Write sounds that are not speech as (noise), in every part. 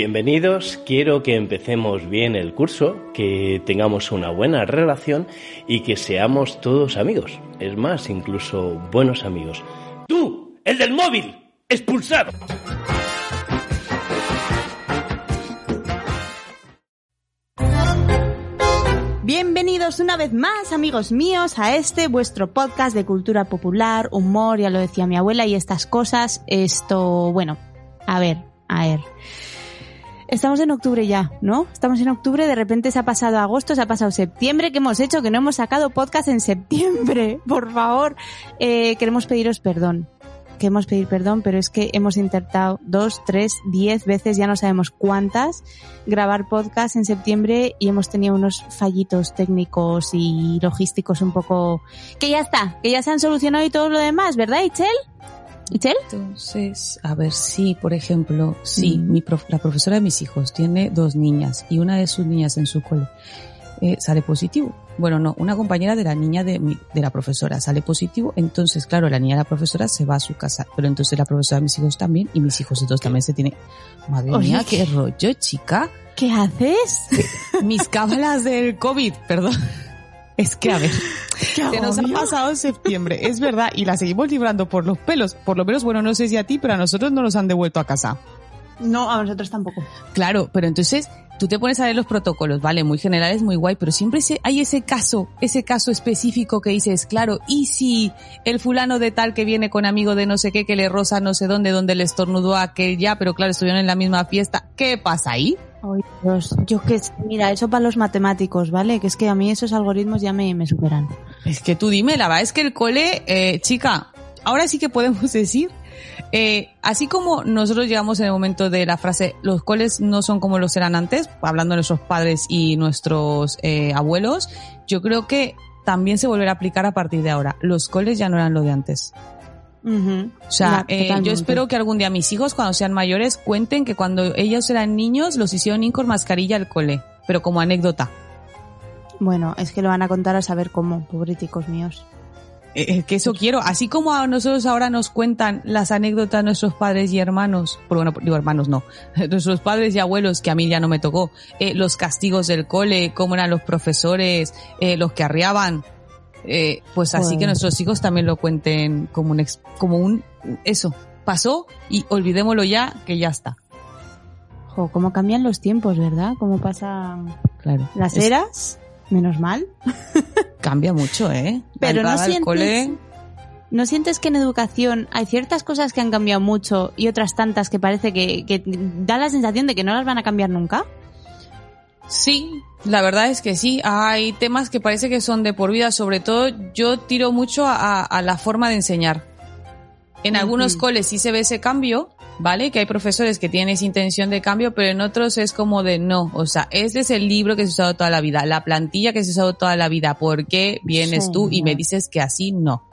Bienvenidos, quiero que empecemos bien el curso, que tengamos una buena relación y que seamos todos amigos. Es más, incluso buenos amigos. ¡Tú, el del móvil! ¡Expulsado! Bienvenidos una vez más, amigos míos, a este vuestro podcast de cultura popular, humor, ya lo decía mi abuela, y estas cosas. Esto, bueno, a ver, a ver. Estamos en octubre ya, ¿no? Estamos en octubre, de repente se ha pasado agosto, se ha pasado septiembre, ¿qué hemos hecho? Que no hemos sacado podcast en septiembre, (laughs) por favor. Eh, queremos pediros perdón. Queremos pedir perdón, pero es que hemos intentado dos, tres, diez veces, ya no sabemos cuántas, grabar podcast en septiembre y hemos tenido unos fallitos técnicos y logísticos un poco... Que ya está, que ya se han solucionado y todo lo demás, ¿verdad, Ichel? Entonces, a ver, sí, por ejemplo, sí, Mm. mi prof- la profesora de mis hijos tiene dos niñas y una de sus niñas en su cole eh, sale positivo. Bueno, no, una compañera de la niña de, mi- de la profesora sale positivo, entonces, claro, la niña de la profesora se va a su casa, pero entonces la profesora de mis hijos también y mis hijos entonces también se tiene... Madre Oye, mía, ¿qué? qué rollo, chica. ¿Qué haces? Mis cábalas del COVID, perdón. Es que, a ver, (laughs) se nos ha pasado septiembre, es verdad, y la seguimos librando por los pelos. Por lo menos, bueno, no sé si a ti, pero a nosotros no nos han devuelto a casa. No, a nosotros tampoco. Claro, pero entonces tú te pones a leer los protocolos, vale, muy generales, muy guay, pero siempre hay ese caso, ese caso específico que dices, claro, y si el fulano de tal que viene con amigo de no sé qué, que le rosa no sé dónde, donde le estornudó a aquel ya, pero claro, estuvieron en la misma fiesta, ¿qué pasa ahí? Ay, Dios, yo que mira, eso para los matemáticos, ¿vale? Que es que a mí esos algoritmos ya me, me superan. Es que tú dime, la verdad es que el cole, eh, chica, ahora sí que podemos (laughs) decir, eh, así como nosotros llegamos en el momento de la frase, los coles no son como los eran antes, hablando de nuestros padres y nuestros eh, abuelos, yo creo que también se volverá a aplicar a partir de ahora. Los coles ya no eran lo de antes. Ujú. O sea, eh, yo espero que algún día mis hijos, cuando sean mayores, cuenten que cuando ellos eran niños, los hicieron ir con mascarilla al cole, pero como anécdota. Bueno, es que lo van a contar a saber cómo, pobreticos míos. Eh, eh, que eso quiero. Así como a nosotros ahora nos cuentan las anécdotas nuestros padres y hermanos, bueno, digo hermanos no, (laughs) nuestros padres y abuelos, que a mí ya no me tocó, eh, los castigos del cole, cómo eran los profesores, eh, los que arriaban, eh, pues así que nuestros hijos también lo cuenten como un, ex- como un, eso, pasó y olvidémoslo ya, que ya está. Jo, cómo cambian los tiempos, ¿verdad? Cómo pasan Claro. las Es- eras, menos mal. (laughs) Cambia mucho, ¿eh? Pero no sientes, cole, ¿no sientes que en educación hay ciertas cosas que han cambiado mucho y otras tantas que parece que, que da la sensación de que no las van a cambiar nunca? Sí, la verdad es que sí. Hay temas que parece que son de por vida. Sobre todo, yo tiro mucho a, a la forma de enseñar. En algunos coles sí se ve ese cambio, ¿vale? Que hay profesores que tienen esa intención de cambio, pero en otros es como de no. O sea, este es el libro que se ha usado toda la vida, la plantilla que se ha usado toda la vida. ¿Por qué vienes Sí, tú y me dices que así no?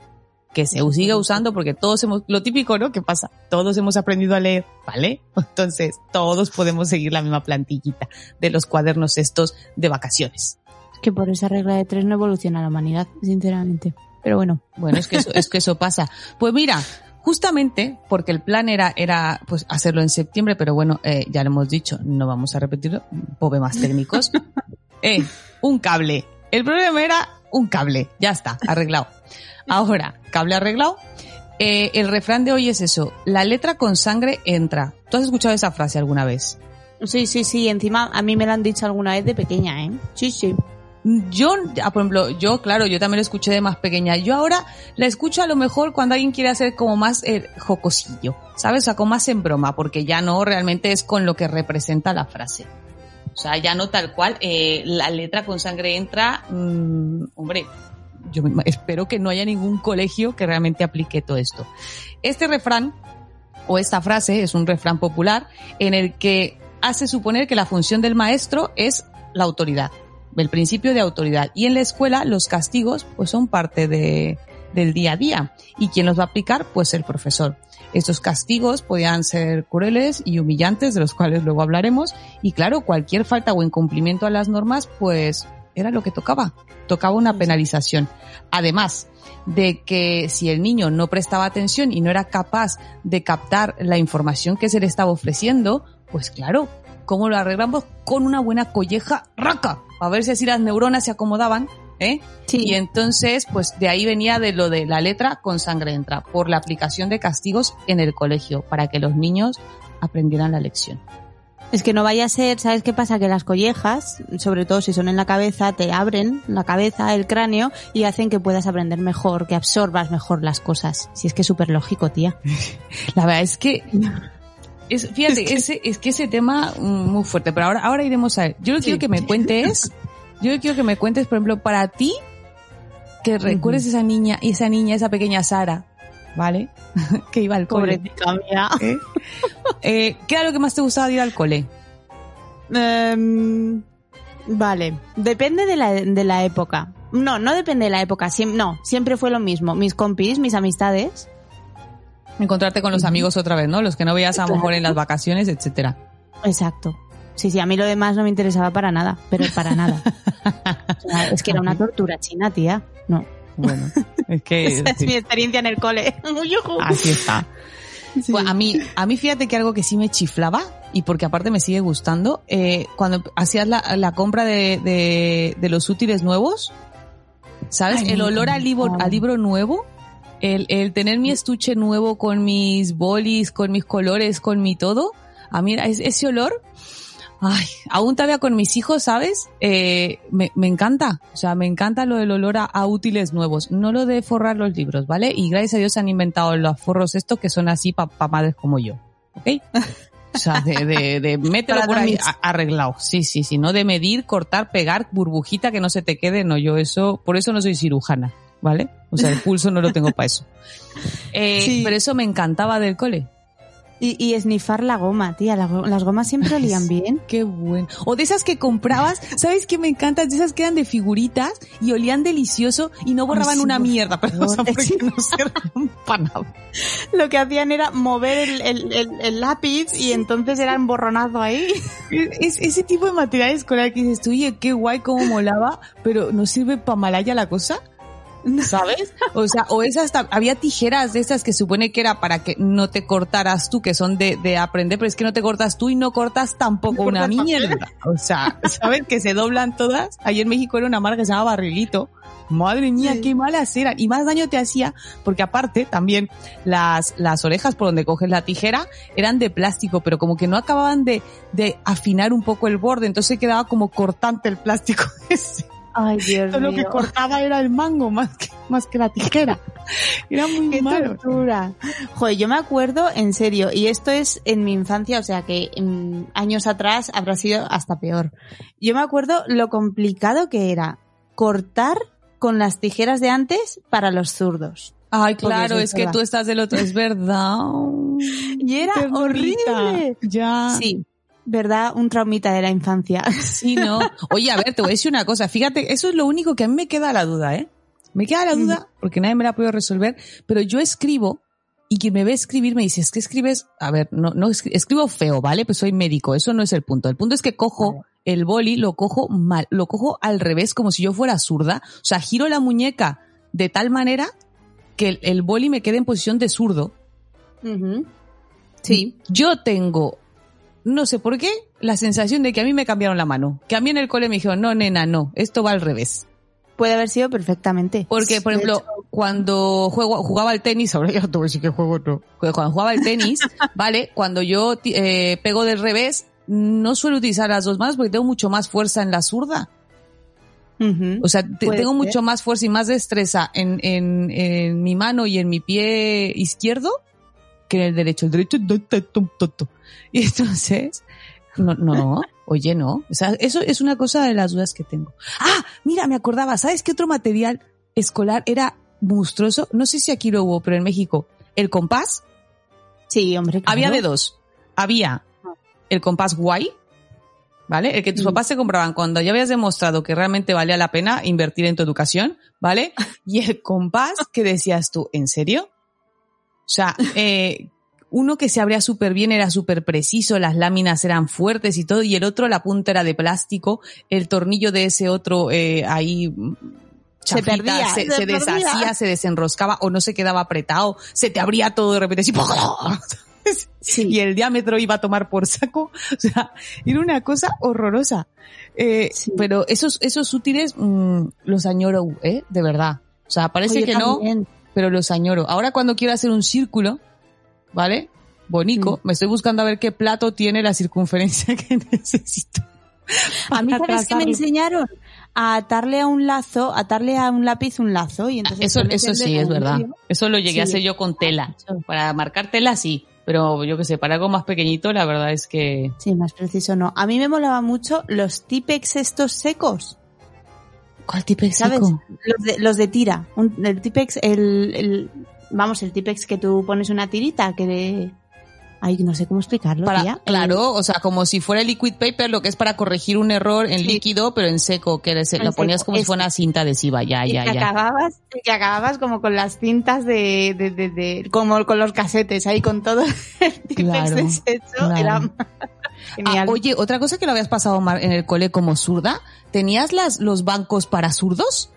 Que se siga usando porque todos hemos, lo típico, ¿no? ¿Qué pasa? Todos hemos aprendido a leer, ¿vale? (laughs) Entonces, todos podemos seguir la misma plantillita de los cuadernos estos de vacaciones. Es que por esa regla de tres no evoluciona la humanidad, sinceramente. Pero bueno, Bueno, es que eso, es que eso pasa. Pues mira, justamente porque el plan era, era pues hacerlo en septiembre, pero bueno, eh, ya lo hemos dicho, no vamos a repetirlo, problemas técnicos. (laughs) eh, un cable. El problema era un cable. Ya está, arreglado. Ahora, cable arreglado. Eh, el refrán de hoy es eso, la letra con sangre entra. ¿Tú has escuchado esa frase alguna vez? sí, sí, sí, encima a mí me lo han dicho alguna vez de pequeña, ¿eh? Sí, sí. Yo, ah, por ejemplo, yo, claro, yo también lo escuché de más pequeña. Yo ahora la escucho a lo mejor cuando alguien quiere hacer como más eh, jocosillo, ¿sabes? O sea, como más en broma, porque ya no realmente es con lo que representa la frase. O sea, ya no tal cual, eh, la letra con sangre entra, mm, hombre, yo espero que no haya ningún colegio que realmente aplique todo esto. Este refrán o esta frase es un refrán popular en el que hace suponer que la función del maestro es la autoridad, el principio de autoridad. Y en la escuela los castigos pues son parte de, del día a día. ¿Y quién los va a aplicar? Pues el profesor. Estos castigos podían ser crueles y humillantes, de los cuales luego hablaremos. Y claro, cualquier falta o incumplimiento a las normas, pues era lo que tocaba. Tocaba una penalización. Además de que si el niño no prestaba atención y no era capaz de captar la información que se le estaba ofreciendo, pues claro, ¿cómo lo arreglamos? Con una buena colleja raca, a ver si así las neuronas se acomodaban, ¿eh? Sí. Y entonces, pues de ahí venía de lo de la letra con sangre entra, por la aplicación de castigos en el colegio, para que los niños aprendieran la lección. Es que no vaya a ser, ¿sabes qué pasa? Que las collejas, sobre todo si son en la cabeza, te abren la cabeza, el cráneo y hacen que puedas aprender mejor, que absorbas mejor las cosas. Si es que es súper lógico, tía. (laughs) La verdad es que es, fíjate, (laughs) ese, es que ese tema mm, muy fuerte, pero ahora, ahora iremos a ver. Yo lo que quiero que me cuentes, (laughs) yo quiero que me cuentes, por ejemplo, para ti, que recuerdes esa niña, esa niña, esa pequeña Sara, ¿vale? (laughs) que iba al cole. Pobrecita mía. ¿eh? Eh, ¿Qué era lo que más te gustaba de ir al cole? Em, vale, depende de la, de la época. No, no depende de la época, siem- no, siempre fue lo mismo. Mis compis, mis amistades, Encontrarte con los amigos otra vez, ¿no? Los que no veías a lo mejor en las vacaciones, etcétera. exacto. Sí, sí, a mí lo demás no me interesaba para nada, pero para nada. (laughs) O sea, es que era una tortura china, tía. No. Bueno, (laughs) es que Esa es mi experiencia en el cole. (laughs) Así está. Pues a mí, a mí fíjate que algo que sí me chiflaba, y porque aparte me sigue gustando, eh, cuando hacías la, la compra de, de, de los útiles nuevos, ¿sabes? Ay, el me olor al libro, al libro nuevo, el, el tener mi estuche nuevo con mis bolis, con mis colores, con mi todo, a mí es- ese olor, ay, aún todavía con mis hijos, ¿sabes? Eh, me, me encanta, o sea, me encanta lo del olor a, a útiles nuevos, no lo de forrar los libros, ¿vale? Y gracias a Dios se han inventado los forros estos que son así para madres como yo, ¿ok? (laughs) O sea, de, de, de mételo por ahí arreglado. Sí, sí, sí, no de medir, cortar, pegar, burbujita que no se te quede, no, yo eso, por eso no soy cirujana, ¿vale? O sea, el pulso no lo tengo para eso. (laughs) Eh, Sí. Pero eso me encantaba del cole. Y, y esnifar la goma, tía. la las gomas siempre olían bien. Qué bueno. O de esas que comprabas, ¿sabes qué me encantan? De esas que eran de figuritas y olían delicioso y no borraban sí, una mierda, (laughs) pero o sea, porque no servían para nada. Lo que hacían era mover el, el- el- el lápiz y entonces era emborronazo ahí. Es, ese tipo de material escolar que dices tú, oye, qué guay, cómo molaba, pero no sirve para malaya la cosa. ¿Sabes? O sea, o esas, había tijeras de esas que supone que era para que no te cortaras tú, que son de, de aprender, pero es que no te cortas tú y no cortas tampoco No una cortas mierda. O sea, ¿sabes? Que se doblan todas. Ayer en México era una marca que se llama Barrilito. Madre mía, Sí. qué malas eran. Y más daño te hacía, porque aparte también las, las orejas por donde coges la tijera eran de plástico, pero como que no acababan de, de afinar un poco el borde, entonces quedaba como cortante el plástico (laughs) ese. Ay, (laughs) Dios Lo que cortaba era el mango más que, más que la tijera. (laughs) Era muy Qué malo. tortura. Joder, yo me acuerdo, en serio, y esto es en mi infancia, o sea que mm, años atrás habrá sido hasta peor. Yo me acuerdo lo complicado que era cortar con las tijeras de antes para los zurdos. Ay, claro, es es que tú estás del otro, es verdad. (laughs) Y era Ternurita. horrible. Ya. Sí, verdad, un traumita de la infancia. (laughs) Sí, no. Oye, a ver, te voy a decir una cosa. Fíjate, eso es lo único que a mí me queda la duda, ¿eh? Me queda la duda porque nadie me la ha podido resolver, pero yo escribo y quien me ve escribir me dice, es que escribes, a ver, no, no, escri- escribo feo, ¿vale? Pues soy médico, eso no es el punto. El punto es que cojo el boli, lo cojo mal, lo cojo al revés como si yo fuera zurda, o sea, giro la muñeca de tal manera que el, el boli me quede en posición de zurdo. Sí. Yo tengo, no sé por qué, la sensación de que a mí me cambiaron la mano. Que a mí en el cole me dijeron, no, nena, no, esto va al revés. Puede haber sido perfectamente. Porque, por ejemplo, cuando juego, jugaba al tenis, (laughs) ahora ya te voy a decir que juego no. Cuando jugaba al tenis, (laughs) ¿vale? Cuando yo eh, pego del revés, no suelo utilizar las dos manos porque tengo mucho más fuerza en la zurda. O sea, tengo ser. mucho más fuerza y más destreza en, en, en mi mano y en mi pie izquierdo que en el derecho. El derecho. Y (laughs) entonces, no, no, oye, no. O sea, eso es una cosa de las dudas que tengo. Ah, mira, me acordaba, ¿sabes qué otro material escolar era monstruoso? No sé si aquí lo hubo, pero en México, el compás. Sí, hombre. claro. Había de dos. Había el compás guay, ¿vale? El que tus Mm. papás te compraban cuando ya habías demostrado que realmente valía la pena invertir en tu educación, ¿vale? (laughs) Y el compás que decías tú, ¿en serio? O sea, eh, uno que se abría súper bien era súper preciso, las láminas eran fuertes y todo, y el otro la punta era de plástico, el tornillo de ese otro eh, ahí mm, Se chafita, perdía, se, se se perdía. deshacía, se desenroscaba o no se quedaba apretado, se te abría todo de repente así. (laughs) Sí. y el diámetro iba a tomar por saco. O sea, era una cosa horrorosa. Eh, Sí. Pero esos, esos útiles mm, los añoro, ¿eh? De verdad. O sea, parece Oye, que no. Pero los añoro. Ahora cuando quiero hacer un círculo, ¿vale? Bonico, Mm. me estoy buscando a ver qué plato tiene la circunferencia (laughs) que necesito. A mí, ¿sabes qué me enseñaron? A atarle a un lazo, atarle a un lápiz un lazo y entonces... Eso, eso sí, es verdad. medio. Eso lo llegué a hacer yo con tela. Para marcar tela sí, pero yo qué sé, para algo más pequeñito la verdad es que... Sí, más preciso no. A mí me molaba mucho los tipex estos secos, ¿Cuál tipo ¿sabes? Los de, los de tira. Un- el tipex, el, el- vamos, el tipex que tú pones una tirita que de... Ay, no sé cómo explicarlo, Para, tía. claro, o sea, como si fuera el liquid paper, lo que es para corregir un error en Sí. líquido, pero en seco, que En lo ponías seco, como si fuera una cinta adhesiva, ya, y ya, que ya. acababas, que acababas como con las cintas de, de, de, de- como con los casetes ahí con todo (laughs) el tipex Claro, claro. Era Ah, oye, otra cosa que lo habías pasado mal en el cole como zurda, ¿tenías las, los bancos para zurdos?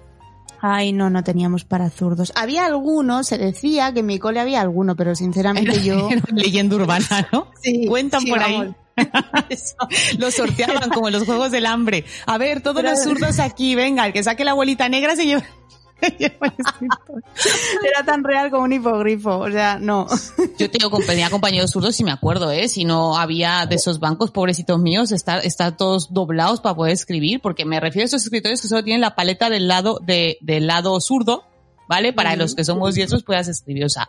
Ay, no, no teníamos para zurdos. Había algunos, se decía que en mi cole había alguno, pero sinceramente yo... (laughs) Era leyenda urbana, ¿no? (laughs) Sí, Cuentan sí, por ahí. vamos. (laughs) Lo sorteaban como en los juegos del hambre. A ver, todos Pero- los zurdos aquí, venga, el que saque la bolita negra se lleva. (laughs) (laughs) Era tan real como un hipogrifo, o sea, no. (laughs) Yo tengo, tenía compañeros zurdos y me acuerdo, ¿eh? Si no había de esos bancos, pobrecitos míos, estar, estar todos doblados para poder escribir, porque me refiero a esos escritores que solo tienen la paleta del lado, de, del lado zurdo, ¿vale? Para los que somos diestros puedas escribir, o sea,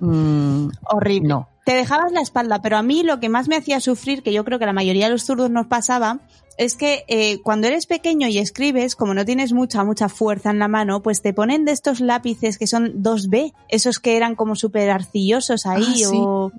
mm, Horrible. no. Te dejabas la espalda, pero a mí lo que más me hacía sufrir, que yo creo que la mayoría de los zurdos nos pasaba, es que eh, cuando eres pequeño y escribes, como no tienes mucha, mucha fuerza en la mano, pues te ponen de estos lápices que son 2B, esos que eran como súper arcillosos ahí, Ah, sí. o,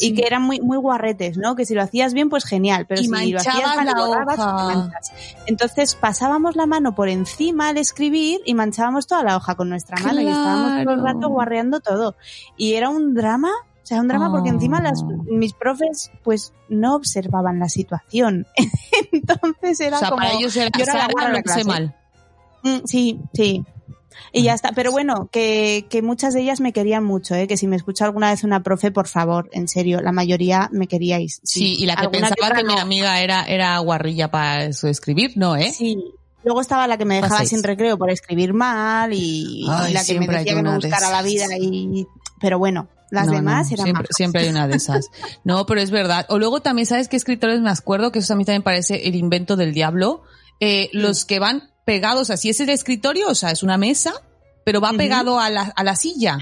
y que eran muy, muy guarretes, ¿no? Que si lo hacías bien, pues genial, pero Y si lo hacías mal, la hoja. manchas. Entonces pasábamos la mano por encima al escribir y manchábamos toda la hoja con nuestra mano y estábamos todo el rato guarreando todo. Y era un drama, o sea, un drama porque encima las, Oh. mis profes pues no observaban la situación. (laughs) Entonces era o sea, como... para ellos era, yo era la de clase. mal. Mm, Sí, sí. Y ya está. Pero bueno, que, que muchas de ellas me querían mucho, ¿eh? Que si me escucha alguna vez una profe, por favor, en serio, la mayoría me queríais. Sí, y la que pensaba que mi amiga era, era guarrilla para eso escribir, no, ¿eh? Sí. Luego estaba la que me dejaba Paséis. sin recreo por escribir mal y, Ay, la que me decía que me buscara la vida y... Pero bueno, las No, demás no, eran siempre, majas. siempre hay una de esas. (laughs) No, pero es verdad. O luego también, ¿sabes qué escritores me acuerdo? Que eso a mí también parece el invento del diablo. Eh. Los que van pegados, así es el escritorio, o sea, es una mesa, pero va pegado a la, a la silla.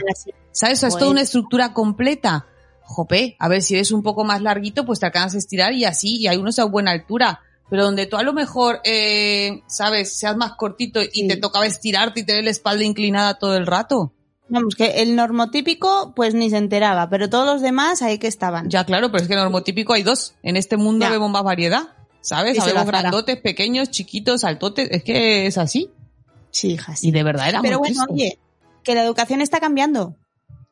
¿Sabes? O sea, es toda una estructura completa. Jope, a ver si eres un poco más larguito, pues te alcanzas a estirar y así, y hay unos a buena altura. Pero donde tú a lo mejor, eh, sabes, seas más cortito y Sí. te tocaba estirarte y tener la espalda inclinada todo el rato. Vamos, que el normotípico pues ni se enteraba, pero todos los demás ahí que estaban. Ya, claro, pero es que normotípico hay dos. En este mundo Ya. vemos más variedad. ¿Sabes? Sabemos grandotes, pequeños, chiquitos, altotes. Es que es así. Sí, hija, sí. Y de verdad era Pero bueno, oye, que la educación está cambiando.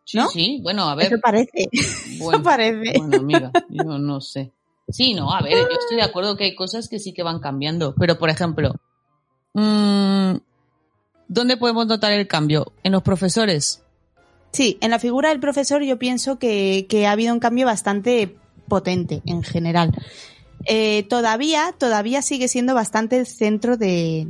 Sí, ¿no? Sí, bueno, a ver. Eso parece. (laughs) bueno, Eso parece. bueno, amiga, yo no sé. Sí, no, a ver, yo estoy de acuerdo que hay cosas que sí que van cambiando. Pero, por ejemplo, mm, ¿dónde podemos notar el cambio? En los profesores. Sí, en la figura del profesor yo pienso que, ha habido un cambio bastante potente en general. Eh, todavía, todavía sigue siendo bastante el centro de,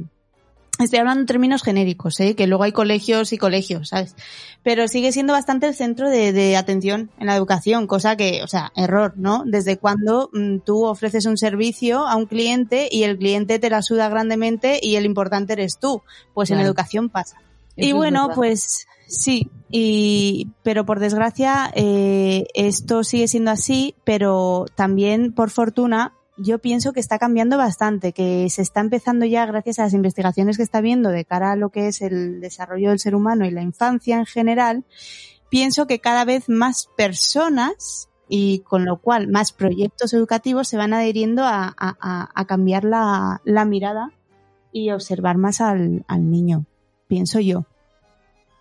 Estoy hablando en términos genéricos, ¿eh? que luego hay colegios y colegios, ¿sabes? Pero sigue siendo bastante el centro de, de atención en la educación, cosa que, o sea, error, ¿no? Desde cuando mm, tú ofreces un servicio a un cliente y el cliente te la suda grandemente y el importante eres tú. Pues en educación pasa. Eso y bueno, pues sí, y, pero por desgracia eh, esto sigue siendo así, pero también por fortuna yo pienso que está cambiando bastante, que se está empezando ya, gracias a las investigaciones que está viendo de cara a lo que es el desarrollo del ser humano y la infancia en general, pienso que cada vez más personas y con lo cual más proyectos educativos se van adheriendo a, cambiar la, la mirada y observar más al, al niño, pienso yo.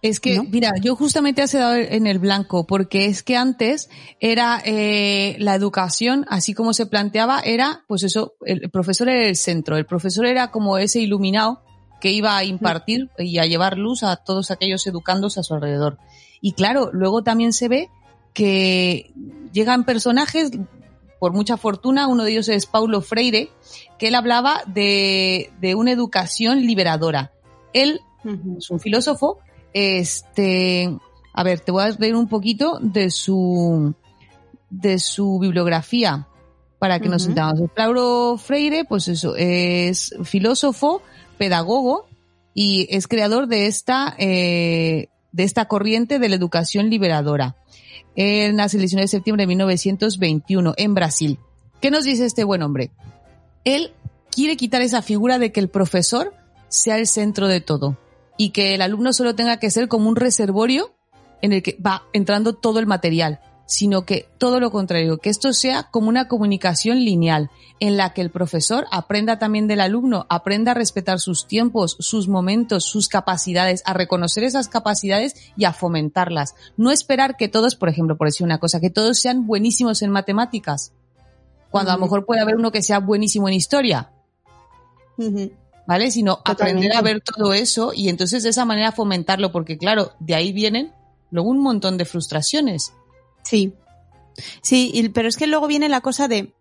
Es que, ¿No? mira, yo justamente has dado en el blanco, porque es que antes era eh, la educación, así como se planteaba, era, pues eso, el profesor era el centro, el profesor era como ese iluminado que iba a impartir y a llevar luz a todos aquellos educandos a su alrededor. Y claro, luego también se ve que llegan personajes, por mucha fortuna, uno de ellos es Paulo Freire, que él hablaba de, de una educación liberadora. Él es un filósofo, este, a ver, te voy a leer un poquito de su, de su bibliografía para que nos entendamos. Paulo Freire, pues eso, es filósofo, pedagogo y es creador de esta, eh, de esta corriente de la educación liberadora. Él nace el 19 de septiembre de 1921 en Brasil. ¿Qué nos dice este buen hombre? Él quiere quitar esa figura de que el profesor sea el centro de todo y que el alumno solo tenga que ser como un reservorio en el que va entrando todo el material, sino que todo lo contrario, que esto sea como una comunicación lineal en la que el profesor aprenda también del alumno, aprenda a respetar sus tiempos, sus momentos, sus capacidades, a reconocer esas capacidades y a fomentarlas. No esperar que todos, por ejemplo, por decir una cosa, que todos sean buenísimos en matemáticas, cuando a lo mejor puede haber uno que sea buenísimo en historia. ¿Vale? Sino aprender a ver todo eso y entonces de esa manera fomentarlo, porque claro, de ahí vienen luego un montón de frustraciones. Sí. Sí, y- pero es que luego viene la cosa de.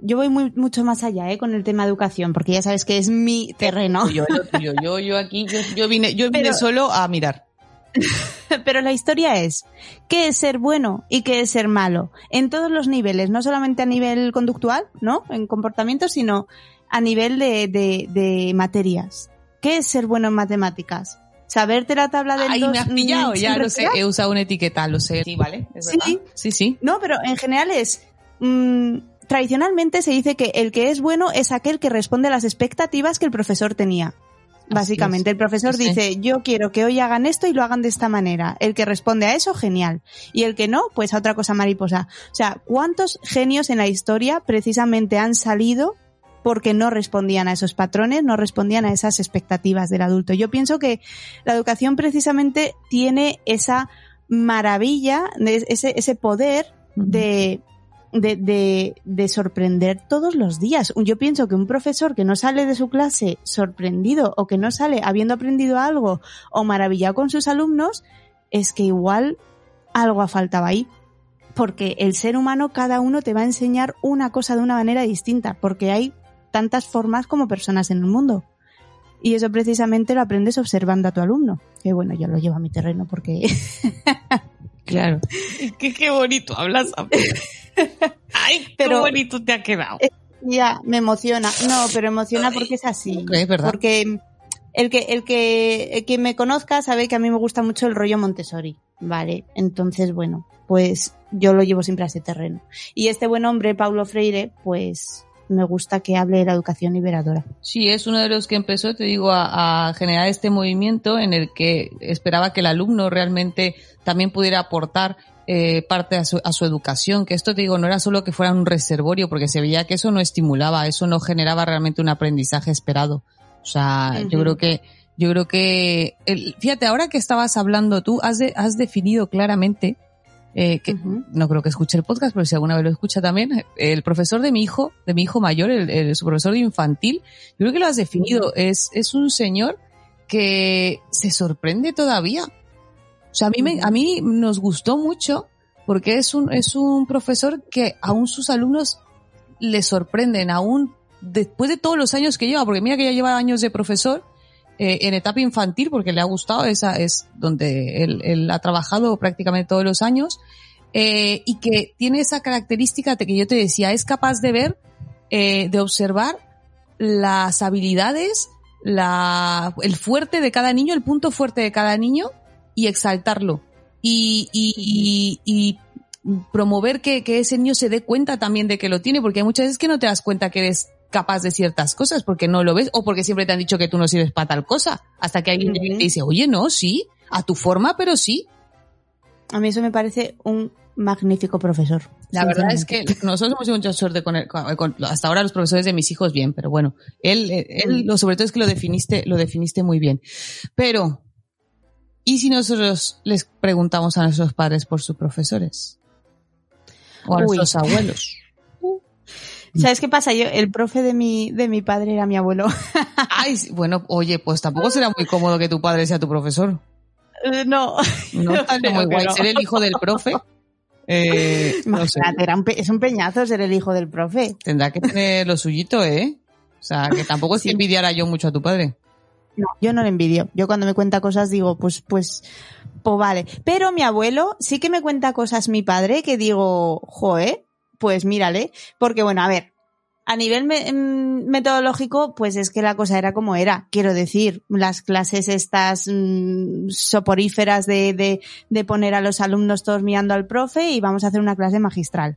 Yo voy muy, mucho más allá, ¿eh? Con el tema educación, porque ya sabes que es mi terreno. Yo, tuyo, yo, yo aquí, yo, yo vine, yo vine Pero- solo a mirar. (laughs) Pero la historia es, ¿qué es ser bueno y qué es ser malo? En todos los niveles, no solamente a nivel conductual, ¿no? En comportamiento, sino a nivel de, de, de materias. ¿Qué es ser bueno en matemáticas? ¿Saberte la tabla del Ahí dos, me has pillado, mm, ya lo sé, he usado una etiqueta, lo sé. Sí, vale, es Sí. verdad. Sí, sí. No, pero en general es. mm, tradicionalmente se dice que el que es bueno es aquel que responde a las expectativas que el profesor tenía. Básicamente, el profesor sí. dice, yo quiero que hoy hagan esto y lo hagan de esta manera. El que responde a eso, genial. Y el que no, pues a otra cosa mariposa. O sea, ¿cuántos genios en la historia precisamente han salido porque no respondían a esos patrones, no respondían a esas expectativas del adulto? Yo pienso que la educación precisamente tiene esa maravilla, ese, ese poder de, de, de, de sorprender todos los días. Yo pienso que un profesor que no sale de su clase sorprendido o que no sale habiendo aprendido algo o maravillado con sus alumnos, es que igual algo ha faltado ahí. Porque el ser humano, cada uno te va a enseñar una cosa de una manera distinta, porque hay tantas formas como personas en el mundo. Y eso precisamente lo aprendes observando a tu alumno. Que bueno, yo lo llevo a mi terreno porque (laughs) Claro. Qué, qué bonito hablas. (laughs) Ay, qué Pero- bonito te ha quedado. Ya, me emociona. No, pero emociona porque es así. Verdad. Porque el que, el que, el que me conozca sabe que a mí me gusta mucho el rollo Montessori. Vale. Entonces, bueno, pues yo lo llevo siempre a ese terreno. Y este buen hombre, Paulo Freire, pues me gusta que hable de la educación liberadora. Sí, es uno de los que empezó, te digo, a, a generar este movimiento en el que esperaba que el alumno realmente también pudiera aportar eh, parte a su, a su educación, que esto te digo, no era solo que fuera un reservorio, porque se veía que eso no estimulaba, eso no generaba realmente un aprendizaje esperado. O sea, yo creo que, yo creo que, el- fíjate, ahora que estabas hablando tú, has, de- has definido claramente, eh, que no creo que escuche el podcast, pero si alguna vez lo escucha también, el profesor de mi hijo, de mi hijo mayor, el, el- su profesor de infantil, yo creo que lo has definido, es, es un señor que se sorprende todavía. O sea, a mí, me, a mí nos gustó mucho porque es un, es un profesor que aún sus alumnos le sorprenden, aún después de todos los años que lleva, porque mira que ya lleva años de profesor eh, en etapa infantil, porque le ha gustado, esa es donde él, él ha trabajado prácticamente todos los años, eh, y que tiene esa característica de que yo te decía, es capaz de ver, eh, de observar las habilidades, la, el fuerte de cada niño, el punto fuerte de cada niño y exaltarlo. Y, y, y, y promover que, que ese niño se dé cuenta también de que lo tiene, porque hay muchas veces que no te das cuenta que eres capaz de ciertas cosas porque no lo ves o porque siempre te han dicho que tú no sirves para tal cosa. Hasta que alguien te dice, oye, no, sí, a tu forma, pero sí. A mí eso me parece un magnífico profesor. La verdad es que nosotros hemos tenido mucha suerte con, él, con- con- hasta ahora los profesores de mis hijos bien, pero bueno, él, eh, él lo sobre todo es que lo definiste, lo definiste muy bien. Pero, ¿y si nosotros les preguntamos a nuestros padres por sus profesores? O a Uy. nuestros abuelos. ¿Sabes qué pasa? Yo, el profe de mi, de mi padre era mi abuelo. (laughs) Ay, bueno, oye, pues tampoco será muy cómodo que tu padre sea tu profesor. Eh, no. (laughs) No creo muy que guay no. ser el hijo del profe. Eh, no sé, Imagínate, era un pe- es un peñazo ser el hijo del profe. tendrá que tener lo suyito, ¿eh? O sea, que tampoco es que Sí. envidiara yo mucho a tu padre. No, yo no le envidio. Yo cuando me cuenta cosas digo, pues, pues, pues vale. Pero mi abuelo sí que me cuenta cosas mi padre que digo, joe, pues mírale. Porque bueno, a ver, a nivel mm, metodológico, pues es que la cosa era como era. Quiero decir, las clases estas mm, soporíferas de, de, de poner a los alumnos todos mirando al profe y vamos a hacer una clase magistral.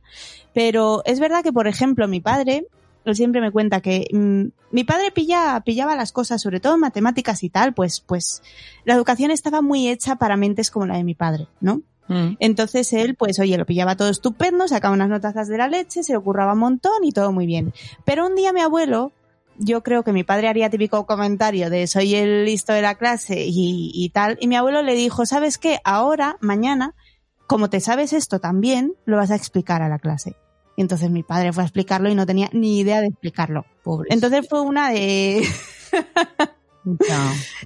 Pero es verdad que, por ejemplo, mi padre, él siempre me cuenta que mm, mi padre pilla, pillaba las cosas, sobre todo matemáticas y tal, pues, pues la educación estaba muy hecha para mentes como la de mi padre, ¿no? Mm. Entonces él, pues oye, lo pillaba todo estupendo, sacaba unas notazas de la leche, se le ocurraba un montón y todo muy bien. Pero un día mi abuelo, yo creo que mi padre haría típico comentario de soy el listo de la clase y, y tal, y mi abuelo le dijo, ¿sabes qué? Ahora, mañana, como te sabes esto también, lo vas a explicar a la clase. Y entonces mi padre fue a explicarlo y no tenía ni idea de explicarlo. Pobre. Entonces fue una de...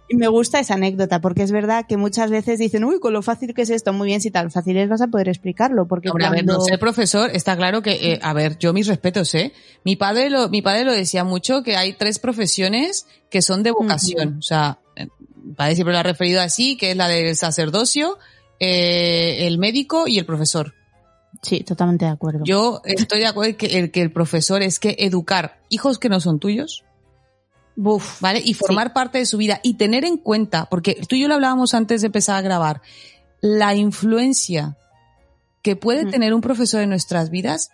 Y me gusta esa anécdota, porque es verdad que muchas veces dicen, uy, con lo fácil que es esto, muy bien, si tan fácil es vas a poder explicarlo, porque Hombre, a ver, cuando... no ser profesor, está claro que, eh, a ver, yo mis respetos, ¿eh? Mi padre lo, mi padre lo decía mucho, que hay tres profesiones que son de vocación. O sea, eh, mi padre siempre lo ha referido así, que es la del sacerdocio, eh, el médico y el profesor. Sí, totalmente de acuerdo. Yo estoy de acuerdo que el, que el profesor es que educar hijos que no son tuyos, Buf, ¿vale? Y formar parte de su vida y tener en cuenta, porque tú y yo lo hablábamos antes de empezar a grabar, la influencia que puede Mm. tener un profesor en nuestras vidas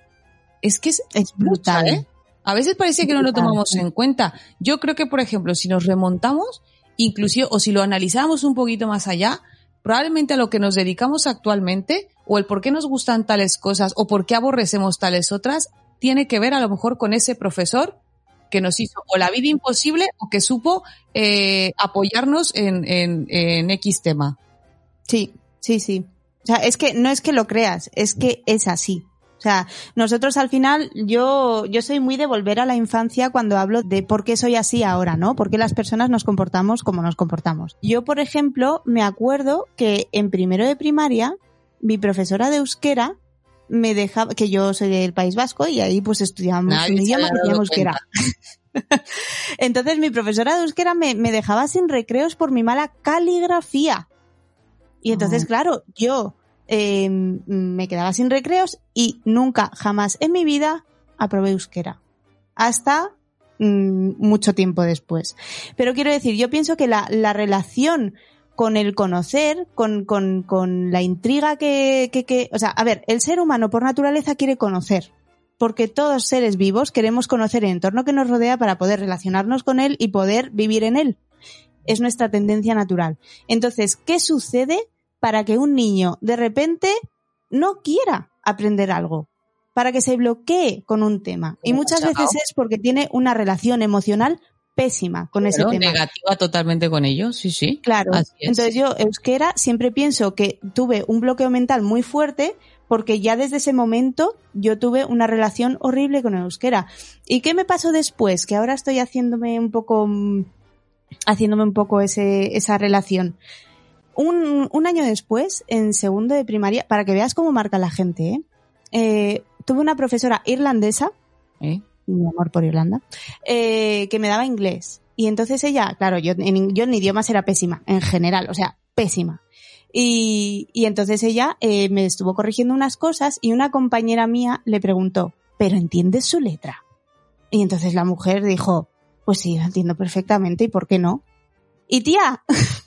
es que es, es brutal. ¿eh? A veces parece que no lo tomamos en cuenta. Yo creo que, por ejemplo, si nos remontamos, inclusive, o si lo analizamos un poquito más allá, probablemente a lo que nos dedicamos actualmente, o el por qué nos gustan tales cosas, o por qué aborrecemos tales otras, tiene que ver a lo mejor con ese profesor que nos hizo o la vida imposible o que supo eh, apoyarnos en, en, en X tema. Sí, sí, sí. O sea, es que no es que lo creas, es que es así. O sea, nosotros al final, yo, yo soy muy de volver a la infancia cuando hablo de por qué soy así ahora, ¿no? Por qué las personas nos comportamos como nos comportamos. Yo, por ejemplo, me acuerdo que en primero de primaria, mi profesora de euskera me dejaba, que yo soy del País Vasco y ahí pues estudiábamos Nadie un idioma que se llama euskera. Entonces mi profesora de euskera me, me dejaba sin recreos por mi mala caligrafía. Y entonces, Ah. claro, yo eh, me quedaba sin recreos y nunca, jamás en mi vida aprobé euskera. Hasta mm, mucho tiempo después. Pero quiero decir, yo pienso que la, la relación con el conocer, con, con, con la intriga que, que, que, o sea, a ver, el ser humano por naturaleza quiere conocer, porque todos seres vivos queremos conocer el entorno que nos rodea para poder relacionarnos con él y poder vivir en él. Es nuestra tendencia natural. Entonces, ¿qué sucede para que un niño de repente no quiera aprender algo? Para que se bloquee con un tema. Y muchas veces es porque tiene una relación emocional pésima con ese tema. negativa totalmente con ellos, sí, sí. Claro. Así es. Entonces yo, euskera, siempre pienso que tuve un bloqueo mental muy fuerte porque ya desde ese momento yo tuve una relación horrible con el euskera. ¿Y qué me pasó después? Que ahora estoy haciéndome un poco, mm, haciéndome un poco ese, esa relación. Un, un año después, en segundo de primaria, para que veas cómo marca la gente, ¿eh? Eh, tuve una profesora irlandesa ¿Eh? Mi amor por Irlanda, eh, que me daba inglés. y entonces ella, claro, yo en, yo en idiomas era pésima, en general, o sea, pésima. Y, y entonces ella eh, me estuvo corrigiendo unas cosas y una compañera mía le preguntó, ¿pero entiendes su letra? Y entonces la mujer dijo, pues sí, entiendo perfectamente, ¿y por qué no? Y tía, (laughs)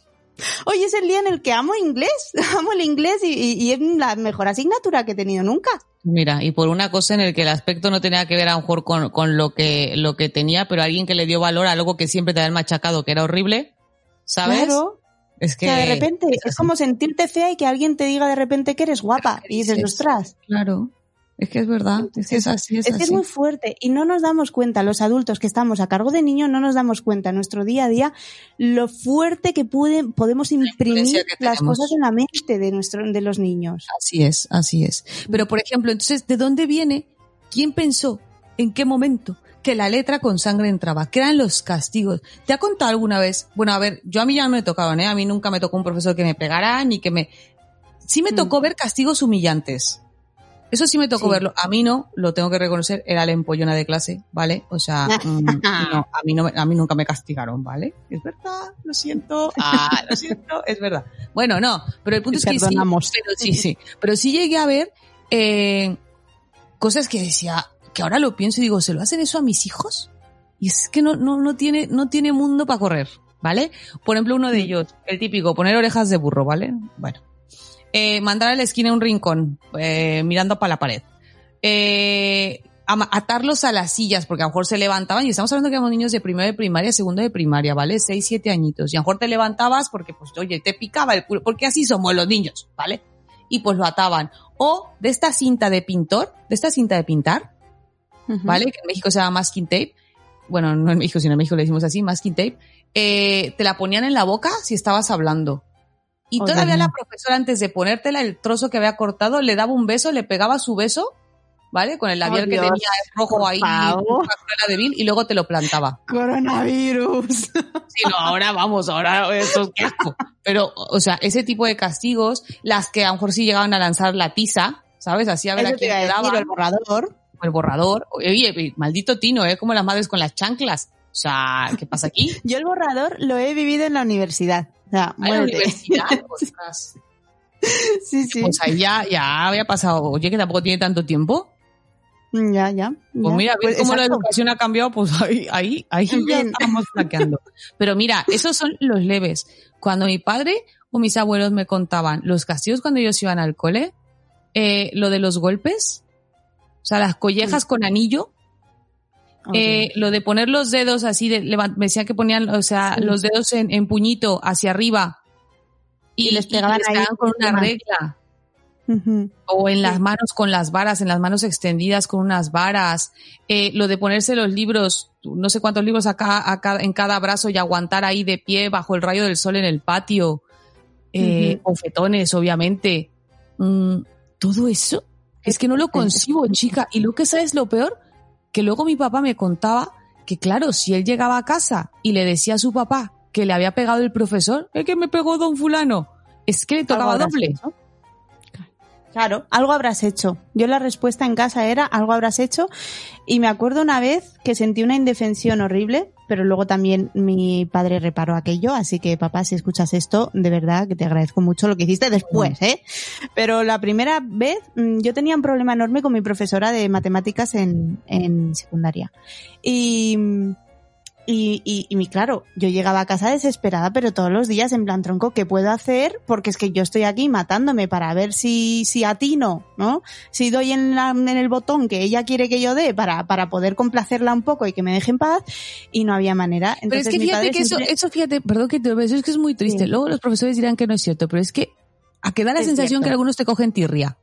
hoy es el día en el que amo inglés, (laughs) amo el inglés y, y- y es la mejor asignatura que he tenido nunca. Mira, y por una cosa en el que el aspecto no tenía que ver a lo mejor con, con lo que lo que tenía, pero alguien que le dio valor a algo que siempre te habían machacado, que era horrible, ¿sabes? Claro, Es o que sea, de repente es es, como sentirte fea y que alguien te diga de repente que eres guapa y dices, dices, ostras, Claro, es que es verdad, es que es así, es, Es que es muy fuerte y no nos damos cuenta, los adultos que estamos a cargo de niños, no nos damos cuenta en nuestro día a día lo fuerte que puede- podemos imprimir las cosas en la mente de, nuestro, de los niños. Así es, así es. Pero, por ejemplo, entonces, ¿de dónde viene? ¿Quién pensó? ¿En qué momento? Que la letra con sangre entraba, que eran los castigos. ¿Te ha contado alguna vez? Bueno, a ver, yo a mí ya no me tocaban, ¿eh? A mí nunca me tocó un profesor que me pegara, ni que me... Sí me Mm. tocó ver castigos humillantes. Eso sí me tocó Sí. verlo. A mí no, lo tengo que reconocer, era la empollona de clase, ¿vale? O sea, (laughs) mm, no, a mí, no, me- a mí nunca me castigaron, ¿vale? Es verdad, lo siento, (laughs) ah, lo siento, es verdad. Bueno, no, pero el punto es que sí, pero sí, sí. Pero sí llegué a ver eh, cosas que decía, que ahora lo pienso y digo, ¿se lo hacen eso a mis hijos? Y es que no, no, no tiene, no tiene mundo para correr, ¿vale? Por ejemplo, uno de ellos, el típico, poner orejas de burro, ¿vale? Bueno. Eh, mandar a la esquina un rincón, eh, mirando para la pared. Eh, atarlos a las sillas, porque a lo mejor se levantaban, y estamos hablando que éramos niños de primero de primaria, segundo de primaria, ¿vale? Seis, siete añitos. Y a lo mejor te levantabas porque, pues, oye, te picaba el culo, porque así somos los niños, ¿vale? Y pues lo ataban. O de esta cinta de pintor, de esta cinta de pintar, ¿vale? Que en México se llama masking tape. Bueno, no en México, sino en México le decimos así, masking tape. Eh, te la ponían en la boca si estabas hablando. Y Oh, todavía la profesora, antes de ponértela el trozo que había cortado, le daba un beso, le pegaba su beso, ¿vale? Con el labial Oh, que tenía rojo ahí, de vil, y luego te lo plantaba. Coronavirus. (laughs) Sí, no, ahora vamos, ahora esto es qué asco. Pero, o sea, ese tipo de castigos, las que a lo mejor sí llegaban a lanzar la tiza, ¿sabes? Así a ver Eso a te quién a decir, daban el borrador. el borrador. Oye, maldito Tino, ¿eh? Como las madres con las chanclas. O sea, ¿qué pasa aquí? (laughs) Yo el borrador lo he vivido en la universidad. Sea, ¿A la muérete. universidad? (laughs) Ostras. sí, sí. Pues ahí ya, ya había pasado. Oye, que tampoco tiene tanto tiempo. Ya, ya. Pues ya. mira, ves Pues, cómo la educación ha cambiado, pues ahí, ahí, ahí ya estamos flaqueando. (laughs) Pero mira, esos son los leves. Cuando mi padre o mis abuelos me contaban los castigos cuando ellos iban al cole, eh, lo de los golpes, o sea, las collejas con anillo, eh, lo de poner los dedos así, de, me decía que ponían, o sea, Sí. los dedos en, en puñito hacia arriba y, Y les pegaban ahí con una regla. O en las manos con las varas, en las manos extendidas con unas varas. Eh, lo de ponerse los libros, no sé cuántos libros acá, acá en cada brazo y aguantar ahí de pie bajo el rayo del sol en el patio. Eh, obviamente. Mm, todo eso es que no lo concibo, chica. Y lo que sabes lo peor, que luego mi papá me contaba que claro, si él llegaba a casa y le decía a su papá que le había pegado el profesor, es que me pegó don fulano, es que le tocaba doble. hecho. Claro, algo habrás hecho. Yo la respuesta en casa era algo habrás hecho y me acuerdo una vez que sentí una indefensión horrible, pero luego también mi padre reparó aquello, así que papá, si escuchas esto, de verdad que te agradezco mucho lo que hiciste después, ¿eh? Pero la primera vez mm, yo tenía un problema enorme con mi profesora de matemáticas en, en secundaria. Y, y, y, y mi- claro, yo llegaba a casa desesperada, pero todos los días en plan tronco, ¿qué puedo hacer? Porque es que yo estoy aquí matándome para ver si, si atino, ¿no? Si doy en, la- en el botón que ella quiere que yo dé para, para poder complacerla un poco y que me deje en paz, y no había manera. Pero es que fíjate que eso, eso fíjate, perdón que te lo eso es que es muy triste. Sí. Luego los profesores dirán que no es cierto, pero es que a que da la Es sensación cierto. que algunos te cogen tirria.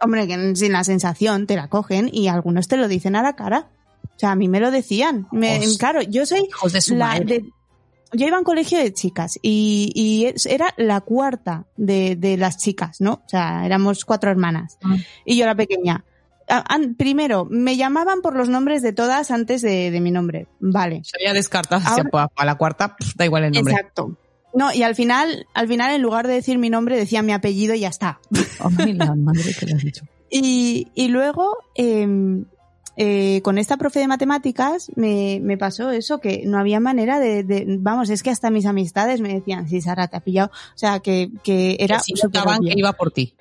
Hombre, que sin la sensación te la cogen y algunos te lo dicen a la cara. O sea, a mí me lo decían. Me- claro, yo soy Hijos de su la madre. de- yo iba a un colegio de chicas y, y era la cuarta de, de las chicas, ¿no? O sea, éramos cuatro hermanas Ah. y yo la pequeña. A- an- primero, me llamaban por los nombres de todas antes de, de mi nombre. Vale. Se había descartado. Ahora- para, la cuarta, pff, da igual el nombre. Exacto. No, y al final, al final, en lugar de decir mi nombre, decía mi apellido y ya está. La madre que lo has dicho. (laughs) Y, y luego, eh, eh, con esta profe de matemáticas me, me pasó eso, que no había manera de, de- vamos, es que hasta mis amistades me decían, sí, Sara, te ha pillado. O sea, que, que era que obvio. que iba por ti.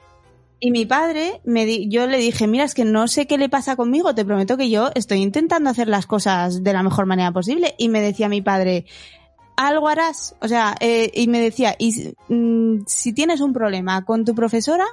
Y mi padre, me di- yo le dije, mira, es que no sé qué le pasa conmigo, te prometo que yo estoy intentando hacer las cosas de la mejor manera posible. Y me decía mi padre, algo harás. O sea, eh, y me decía, y si- mm, si tienes un problema con tu profesora,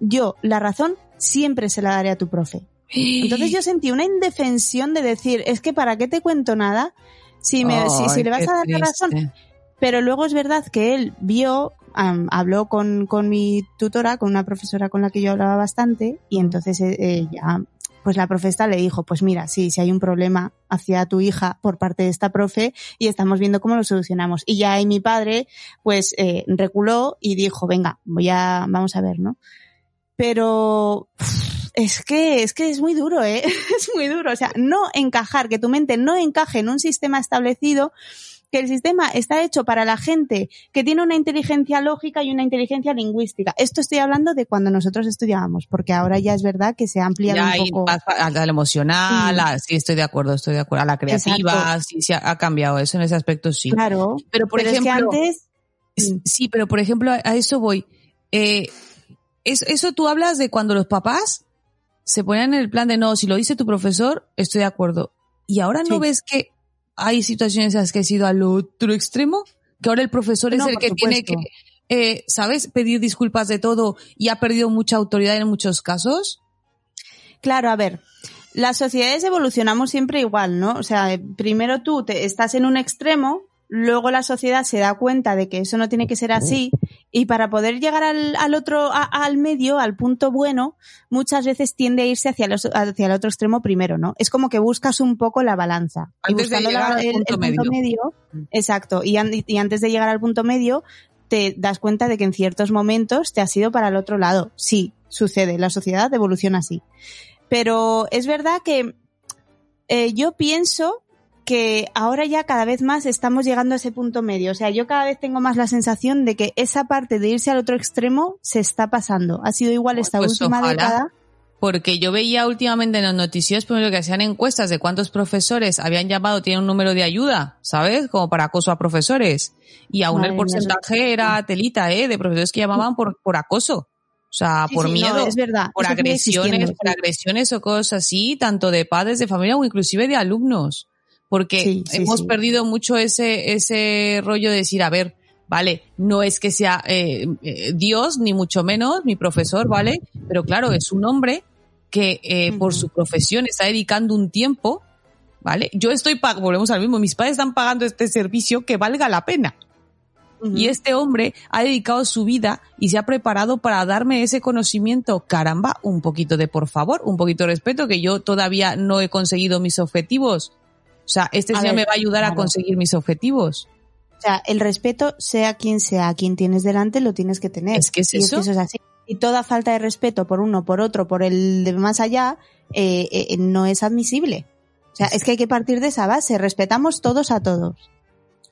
yo la razón siempre se la daré a tu profe. Entonces yo sentí una indefensión de decir, es que para qué te cuento nada si, me, si, si le vas a dar la razón. Pero luego es verdad que él vio, habló con, con mi tutora, con una profesora con la que yo hablaba bastante, y entonces eh, eh, ya, pues la profesora le dijo, pues mira, sí, si hay un problema hacia tu hija por parte de esta profe, y estamos viendo cómo lo solucionamos. Y ya ahí mi padre, pues, eh, reculó y dijo, venga, voy a, vamos a ver, ¿no? Pero es que, es que es muy duro, ¿eh? (laughs) Es muy duro. O sea, no encajar, que tu mente no encaje en un sistema establecido, que el sistema está hecho para la gente que tiene una inteligencia lógica y una inteligencia lingüística. Esto estoy hablando de cuando nosotros estudiábamos, porque ahora ya es verdad que se ha ampliado Ya un poco. a la emocional, Mm. a- sí, estoy de acuerdo, estoy de acuerdo. A la creativa, Exacto. sí, sí, ha, cambiado eso en ese aspecto, sí. Claro, Pero por pero ejemplo, es que antes. S-. Sí, pero por ejemplo, a, a eso voy. Eh, es- eso tú hablas de cuando los papás se ponían en el plan de no, si lo dice tu profesor, estoy de acuerdo. Y ahora no Sí. ves que hay situaciones en las que ha sido al otro extremo, que ahora el profesor es el que tiene que, eh, ¿sabes?, pedir disculpas de todo y ha perdido mucha autoridad en muchos casos. Claro, a ver, las sociedades evolucionamos siempre igual, ¿no? O sea, primero tú te, estás en un extremo, luego la sociedad se da cuenta de que eso no tiene que ser así, y para poder llegar al, al otro, a- al medio, al punto bueno, muchas veces tiende a irse hacia, los- hacia el otro extremo primero, ¿no? Es como que buscas un poco la balanza. Y Antes de buscando la- llegar al el- punto el punto medio. medio, exacto, y, an- y antes de llegar al punto medio, te das cuenta de que en ciertos momentos te has ido para el otro lado. Sí, sucede, la sociedad evoluciona así. Pero es verdad que eh, yo pienso que ahora ya cada vez más estamos llegando a ese punto medio. O sea, yo cada vez tengo más la sensación de que esa parte de irse al otro extremo se está pasando. Ha sido igual esta Pues última ojalá. década. Porque yo veía últimamente en los noticios, primero que hacían encuestas de cuántos profesores habían llamado, tienen un número de ayuda, ¿sabes? Como para acoso a profesores. Y aún Madre el mía, porcentaje era telita, ¿eh? De profesores que llamaban por, por acoso. O sea, Sí, por sí, no, miedo. es verdad. por eso agresiones, por agresiones o cosas así, tanto de padres de familia o inclusive de alumnos. Porque Sí, sí, hemos sí. perdido mucho ese, ese rollo de decir, a ver, vale, no es que sea eh, eh, Dios, ni mucho menos, mi profesor, ¿vale? Pero claro, es un hombre que eh, por su profesión está dedicando un tiempo, ¿vale? Yo estoy pagando, volvemos al mismo, mis padres están pagando este servicio que valga la pena. Y este hombre ha dedicado su vida y se ha preparado para darme ese conocimiento. Caramba, un poquito de por favor, un poquito de respeto, que yo todavía no he conseguido mis objetivos. O sea, este A señor ver, me va a ayudar a conseguir mis objetivos. O sea, el respeto, sea quien sea, a quien tienes delante, lo tienes que tener. Es que es Y eso. eso es así. Y toda falta de respeto por uno, por otro, por el de más allá, eh, eh, no es admisible. O sea, es que hay que partir de esa base. Respetamos todos a todos.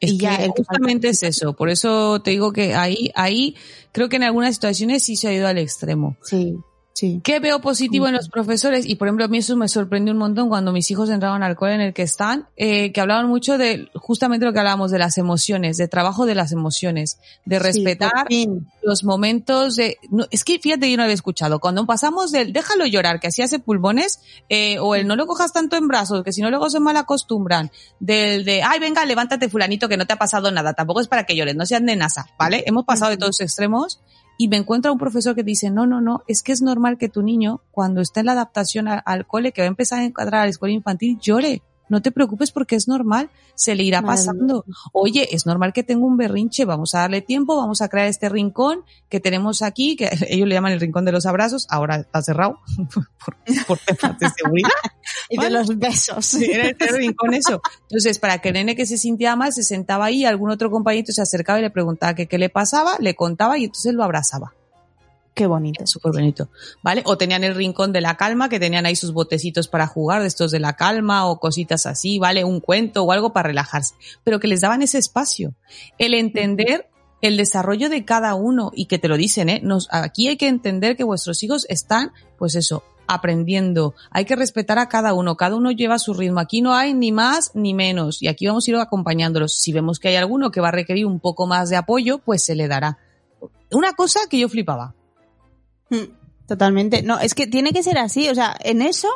Es Y ya, que justamente es eso. Por eso te digo que ahí, ahí creo que en algunas situaciones sí se ha ido al extremo. Sí, sí. ¿Qué veo positivo en los profesores? Y por ejemplo, a mí eso me sorprendió un montón cuando mis hijos entraban al cole en el que están, eh, que hablaban mucho de justamente lo que hablábamos de las emociones, de trabajo de las emociones, de Sí, respetar fin. los momentos de... No, es que fíjate, yo no había escuchado. Cuando pasamos del déjalo llorar, que así hace pulmones, eh, o el no lo cojas tanto en brazos, que si no luego se mal acostumbran, del de, ay, venga, levántate fulanito, que no te ha pasado nada. Tampoco es para que llores, no sean de NASA, ¿vale? Hemos pasado de todos extremos y me encuentro a un profesor que dice, no, no, no, es que es normal que tu niño, cuando esté en la adaptación al cole, que va a empezar a encuadrar a la escuela infantil, llore. No te preocupes porque es normal, se le irá pasando. Oye, es normal que tenga un berrinche, vamos a darle tiempo, vamos a crear este rincón que tenemos aquí, que (laughs) ellos le llaman el rincón de los abrazos, ahora está cerrado (laughs) por, por temas de seguridad. (laughs) Y de los besos. Sí, era el rincón eso. Entonces, para que el nene que se sintiera mal, se sentaba ahí, algún otro compañero se acercaba y le preguntaba que qué le pasaba, le contaba y entonces lo abrazaba. Qué bonito. Súper bonito. ¿Vale? O tenían el rincón de la calma, que tenían ahí sus botecitos para jugar, de estos de la calma, o cositas así, ¿vale? Un cuento o algo para relajarse. Pero que les daban ese espacio. El entender el desarrollo de cada uno y que te lo dicen, ¿eh? Nos, aquí hay que entender que vuestros hijos están, pues eso, aprendiendo. Hay que respetar a cada uno. Cada uno lleva su ritmo. Aquí no hay ni más ni menos. Y aquí vamos a ir acompañándolos. Si vemos que hay alguno que va a requerir un poco más de apoyo, pues se le dará. Una cosa que yo flipaba. Mm, Totalmente. No, es que tiene que ser así. O sea, en eso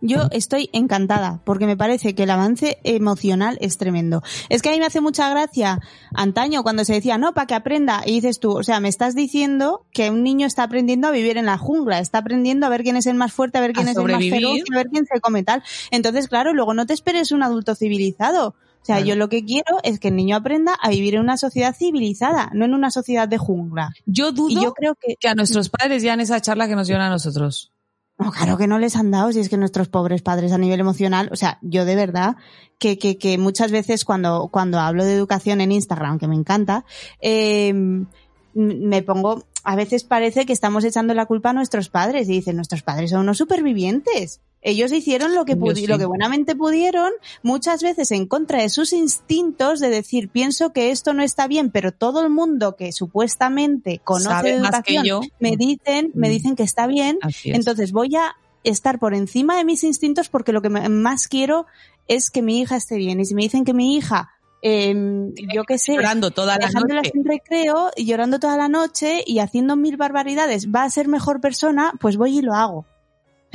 yo estoy encantada porque me parece que el avance emocional es tremendo. Es que a mí me hace mucha gracia antaño cuando se decía, no, para que aprenda. Y dices tú, o sea, me estás diciendo que un niño está aprendiendo a vivir en la jungla, está aprendiendo a ver quién es el más fuerte, a ver quién A es el más feroz, a ver quién se come tal. Entonces, claro, luego no te esperes un adulto civilizado. O sea, yo lo que quiero es que el niño aprenda a vivir en una sociedad civilizada, no en una sociedad de jungla. Yo dudo Y yo creo que que a nuestros padres ya en esa charla que nos dieron a nosotros. No, claro que no les han dado, si es que nuestros pobres padres a nivel emocional, o sea, yo de verdad que, que, que muchas veces cuando, cuando hablo de educación en Instagram, que me encanta, eh, m- me pongo, a veces parece que estamos echando la culpa a nuestros padres y dicen, nuestros padres son unos supervivientes. Ellos hicieron lo que, pudi- sí. lo que buenamente pudieron, muchas veces en contra de sus instintos de decir, pienso que esto no está bien, pero todo el mundo que supuestamente conoce Sabe de educación yo. me dicen, me Mm. dicen que está bien, es. entonces voy a estar por encima de mis instintos porque lo que más quiero es que mi hija esté bien. Y si me dicen que mi hija, eh, yo qué sé, llorando toda la dejándola noche. sin recreo y llorando toda la noche y haciendo mil barbaridades, va a ser mejor persona, pues voy y lo hago.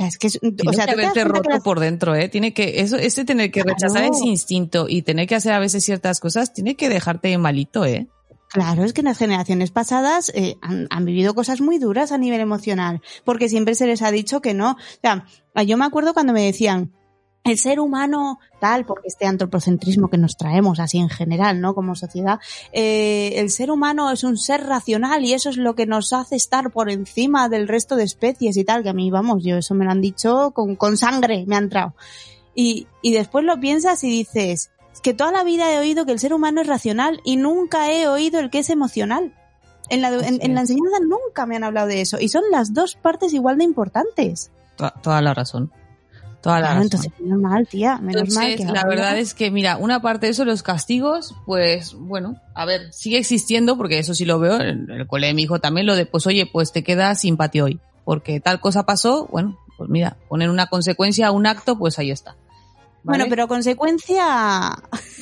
Sea, es que es- Tiene o sea, que ¿tú te das haberte roto las- por dentro, ¿eh? Tiene que, eso, ese tener que rechazar ese instinto y tener que hacer a veces ciertas cosas, tiene que dejarte malito, ¿eh? Claro, es que en las generaciones pasadas eh, han, han vivido cosas muy duras a nivel emocional, porque siempre se les ha dicho que no. O sea, yo me acuerdo cuando me decían, el ser humano tal, porque este antropocentrismo que nos traemos así en general, ¿no? Como sociedad, eh, el ser humano es un ser racional y eso es lo que nos hace estar por encima del resto de especies y tal, que a mí, vamos, yo eso me lo han dicho con, con sangre, me ha entrado. Y, y después lo piensas y dices, es que toda la vida he oído que el ser humano es racional y nunca he oído el que es emocional. En la, en, en la enseñanza nunca me han hablado de eso. Y son las dos partes igual de importantes. To- Toda la razón. Toda la Claro, entonces, menos mal, tía, menos mal que la verdad es que, mira, una parte de eso, los castigos, pues, bueno, a ver, sigue existiendo, porque eso sí lo veo, en el cole de mi hijo también, lo de, pues, oye, pues te queda sin patio hoy, porque tal cosa pasó, bueno, pues mira, poner una consecuencia a un acto, pues ahí está. Bueno, pero consecuencia...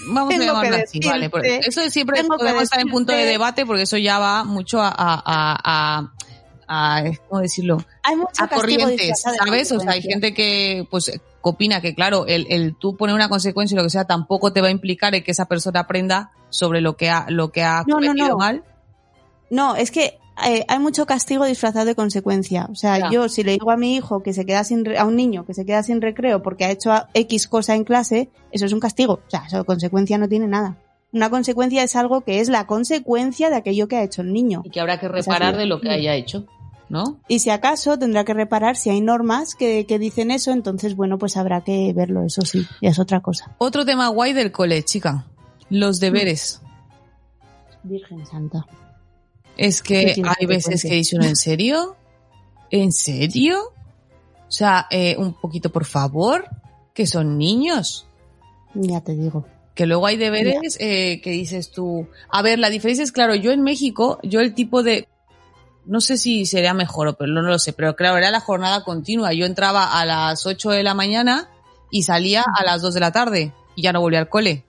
Vamos (laughs) a llamarlo así, vale. eso siempre tengo podemos estar en punto de debate, porque eso ya va mucho a, a, a, a- ¿cómo decirlo? Hay mucho a corrientes, ¿sabes? O sea, hay gente que, pues, opina que, claro, el, el tú poner una consecuencia y lo que sea tampoco te va a implicar el que esa persona aprenda sobre lo que ha, lo que ha No, no, cometido no. mal. No, es que eh, hay mucho castigo disfrazado de consecuencia. O sea, Ya. yo si le digo a mi hijo que se queda sin re- a un niño que se queda sin recreo porque ha hecho a- X cosa en clase, eso es un castigo. O sea, eso consecuencia no tiene nada. Una consecuencia es algo que es la consecuencia de aquello que ha hecho el niño. Y que habrá que reparar de lo que haya hecho, ¿no? Y si acaso tendrá que reparar si hay normas que, que dicen eso, entonces bueno, pues habrá que verlo, eso sí, ya es otra cosa. Otro tema guay del cole, chica. Los deberes. Virgen Santa. Es ¿Qué que hay veces que dice uno, ¿en serio? ¿En serio? O sea, eh, un poquito, por favor, que son niños. Ya te digo. Que luego hay deberes eh, que dices tú. A ver, la diferencia es, claro, yo en México, yo el tipo de. No sé si sería mejor o pero no lo sé, pero claro, era la jornada continua. Yo entraba a las 8 de la mañana y salía a las 2 de la tarde y ya no volvía al cole.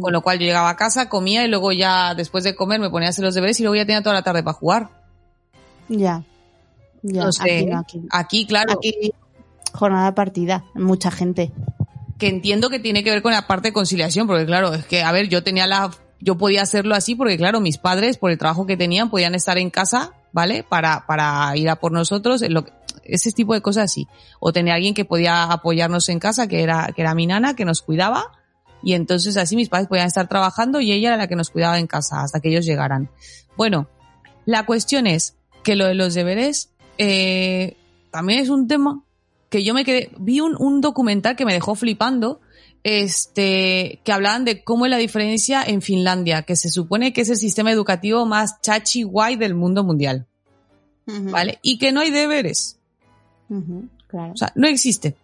Con lo cual yo llegaba a casa, comía y luego ya después de comer me ponía a hacer los deberes y luego ya tenía toda la tarde para jugar. Ya. Ya, No sé, aquí no, aquí. Aquí, claro, Aquí, jornada partida, mucha gente. que entiendo que tiene que ver con la parte de conciliación, porque claro, es que, a ver, yo tenía la, yo podía hacerlo así porque claro, mis padres, por el trabajo que tenían, podían estar en casa, ¿vale? Para, para ir a por nosotros, lo que- ese tipo de cosas así. O tenía alguien que podía apoyarnos en casa, que era, que era mi nana, que nos cuidaba, y entonces así mis padres podían estar trabajando y ella era la que nos cuidaba en casa hasta que ellos llegaran. Bueno, la cuestión es que lo de los deberes, eh, también es un tema que yo me quedé, vi un, un documental que me dejó flipando, este, que hablaban de cómo es la diferencia en Finlandia, que se supone que es el sistema educativo más chachi guay del mundo mundial, ¿vale? Y que no hay deberes, claro. o sea, no existe.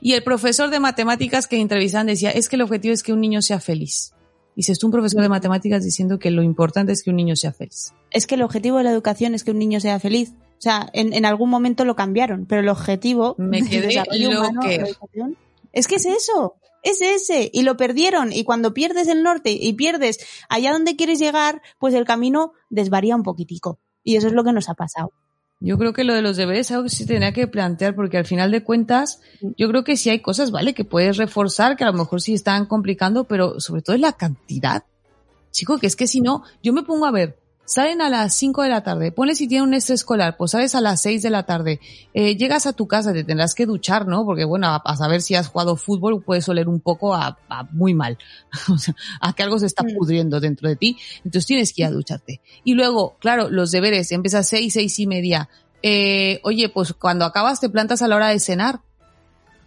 Y el profesor de matemáticas que entrevistaban decía, es que el objetivo es que un niño sea feliz. Y si es un profesor de matemáticas diciendo que lo importante es que un niño sea feliz. Es que el objetivo de la educación es que un niño sea feliz. O sea, en, en algún momento lo cambiaron, pero el objetivo Me del quedé desarrollo humano de es que es eso, es ese, y lo perdieron. Y cuando pierdes el norte y pierdes allá donde quieres llegar, pues el camino desvaría un poquitico. Y eso es lo que nos ha pasado. Yo creo que lo de los deberes es algo que se tenía que plantear porque al final de cuentas, yo creo que sí hay cosas, ¿vale? Que puedes reforzar, que a lo mejor sí están complicando, pero sobre todo es la cantidad. Chico, que es que si no, yo me pongo a ver, salen a las 5 de la tarde, ponle si tiene un estrés escolar, pues sales a las 6 de la tarde, eh, llegas a tu casa, te tendrás que duchar, ¿no? Porque bueno, a, a saber si has jugado fútbol puedes oler un poco a, a muy mal, (laughs) o sea, a que algo se está Mm. pudriendo dentro de ti, entonces tienes que ir a ducharte. Y luego, claro, los deberes, empiezas seis, seis y media, eh, oye, pues cuando acabas te plantas a la hora de cenar.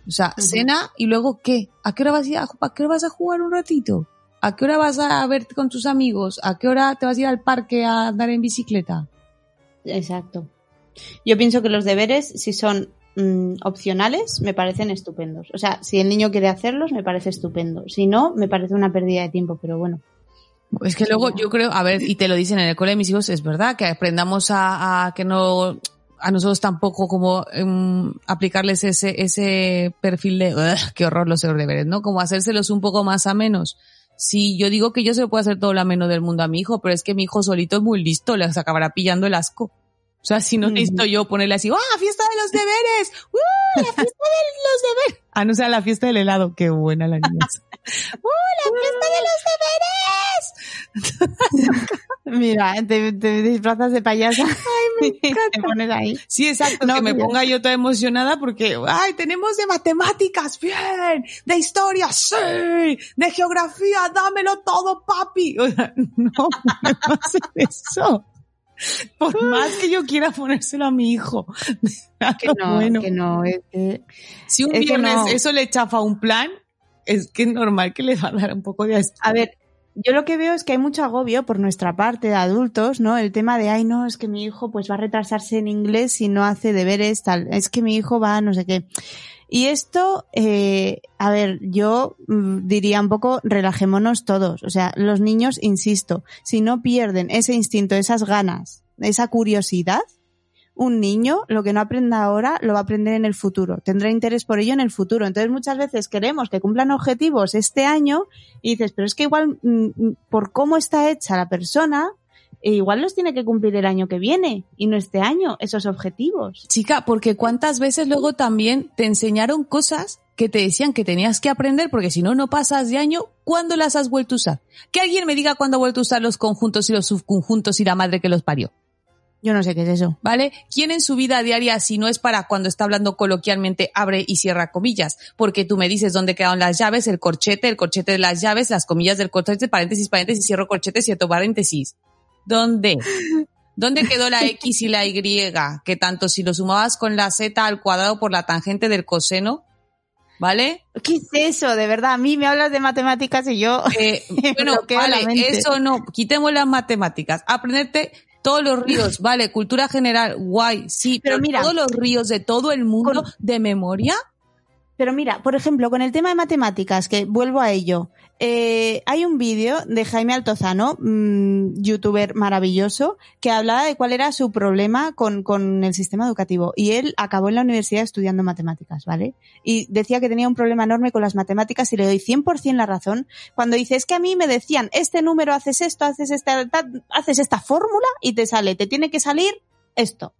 O sea, cena y luego ¿qué? ¿A qué hora vas a a, a qué hora vas a jugar un ratito? ¿A qué hora vas a verte con tus amigos? ¿A qué hora te vas a ir al parque a andar en bicicleta? Exacto. Yo pienso que los deberes, si son mm, opcionales, me parecen estupendos. O sea, si el niño quiere hacerlos, me parece estupendo. Si no, me parece una pérdida de tiempo, pero bueno. Es que luego yo creo, a ver, y te lo dicen en el cole de mis hijos, es verdad, que aprendamos a, a que no, a nosotros tampoco como em, aplicarles ese, ese perfil de, "Ugh, qué horror los deberes, ¿no? Como hacérselos un poco más a menos. Si yo digo que yo se lo puedo hacer todo lo ameno del mundo a mi hijo, pero es que mi hijo solito es muy listo, les acabará pillando el asco. O sea, si no necesito yo ponerle así, ¡ah, fiesta de los deberes! ¡Uh, la fiesta de los deberes! Ah, no sea la fiesta del helado, qué buena la niña. (laughs) ¡Uh, la fiesta de los deberes! (laughs) Mira, te, te disfrazas de payasa. (laughs) me y (laughs) te pones ahí. Sí, exacto, No, que me ponga yo toda emocionada porque, ay, tenemos de matemáticas, bien, de historia, sí, de geografía, dámelo todo, papi. (laughs) O sea, no, no hacer eso. Por más que yo quiera ponérselo a mi hijo. Que no, bueno, que no, es que- si un es viernes no. eso le chafa un plan, es que es normal que le va a dar un poco de asco. A ver, yo lo que veo es que hay mucho agobio por nuestra parte de adultos, ¿no? El tema de, ay, no, es que mi hijo pues va a retrasarse en inglés si no hace deberes, tal. Es que mi hijo va a no sé qué. Y esto, eh, a ver, yo mm, diría un poco, relajémonos todos. O sea, los niños, insisto, si no pierden ese instinto, esas ganas, esa curiosidad, un niño lo que no aprenda ahora lo va a aprender en el futuro. Tendrá interés por ello en el futuro. Entonces muchas veces queremos que cumplan objetivos este año y dices, pero es que igual mm, mm, por cómo está hecha la persona, e igual los tiene que cumplir el año que viene y no este año, esos objetivos. Chica, porque cuántas veces luego también te enseñaron cosas que te decían que tenías que aprender porque si no, no pasas de año, ¿cuándo las has vuelto a usar? Que alguien me diga cuándo ha vuelto a usar los conjuntos y los subconjuntos y la madre que los parió. Yo no sé qué es eso. ¿Vale? ¿Quién en su vida diaria, si no es para cuando está hablando coloquialmente, abre y cierra comillas? Porque tú me dices dónde quedaron las llaves, el corchete, el corchete de las llaves, las comillas del corchete, paréntesis, paréntesis, cierro corchete, cierto paréntesis. ¿Dónde? ¿Dónde quedó la X y la Y? Que tanto si lo sumabas con la Z al cuadrado por la tangente del coseno, ¿vale? ¿Qué es eso? De verdad, a mí me hablas de matemáticas y yo... Eh, (laughs) bueno, vale, eso no, quitemos las matemáticas, aprenderte todos los ríos, (laughs) vale, cultura general, guay, sí, Pero pero, mira, todos los ríos de todo el mundo con- de memoria, Pero mira, por ejemplo, con el tema de matemáticas, que vuelvo a ello, eh, hay un vídeo de Jaime Altozano, mm, youtuber maravilloso, que hablaba de cuál era su problema con, con el sistema educativo. Y él acabó en la universidad estudiando matemáticas, ¿vale? Y decía que tenía un problema enorme con las matemáticas y le doy 100% la razón cuando dice, es que a mí me decían, este número haces esto, haces esta, ta- haces esta fórmula y te sale, te tiene que salir esto.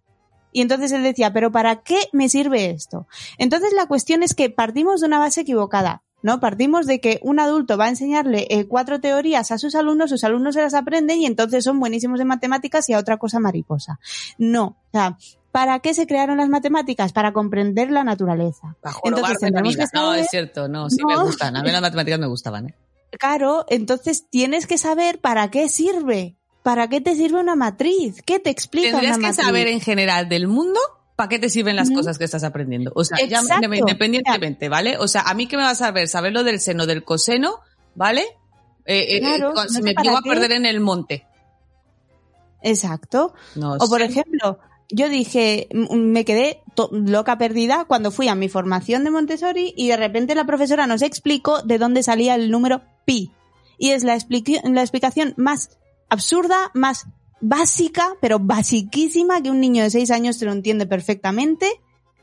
Y entonces él decía, pero ¿para qué me sirve esto? Entonces la cuestión es que partimos de una base equivocada, ¿no? Partimos de que un adulto va a enseñarle eh, cuatro teorías a sus alumnos, sus alumnos se las aprenden y entonces son buenísimos en matemáticas y a otra cosa mariposa. No, o sea, ¿para qué se crearon las matemáticas? Para comprender la naturaleza. bajo Entonces que No, es cierto, no, sí No. me gustan, a mí las matemáticas me gustaban, ¿eh? Claro, entonces tienes que saber para qué sirve. ¿Para qué te sirve una matriz? ¿Qué te explica Tendrías una que matriz? saber en general del mundo para qué te sirven las cosas que estás aprendiendo. O sea, ya independientemente, ¿vale? O sea, a mí que me vas a ver, saber lo del seno, del coseno, ¿vale? Eh, eh, Claro, eh, con- no si sé me llego a perder en el monte. Exacto. No O por ejemplo, yo dije, me quedé loca perdida cuando fui a mi formación de Montessori y de repente la profesora nos explicó de dónde salía el número pi. y es la explicación más absurda, más básica, pero basiquísima, que un niño de 6 años te lo entiende perfectamente.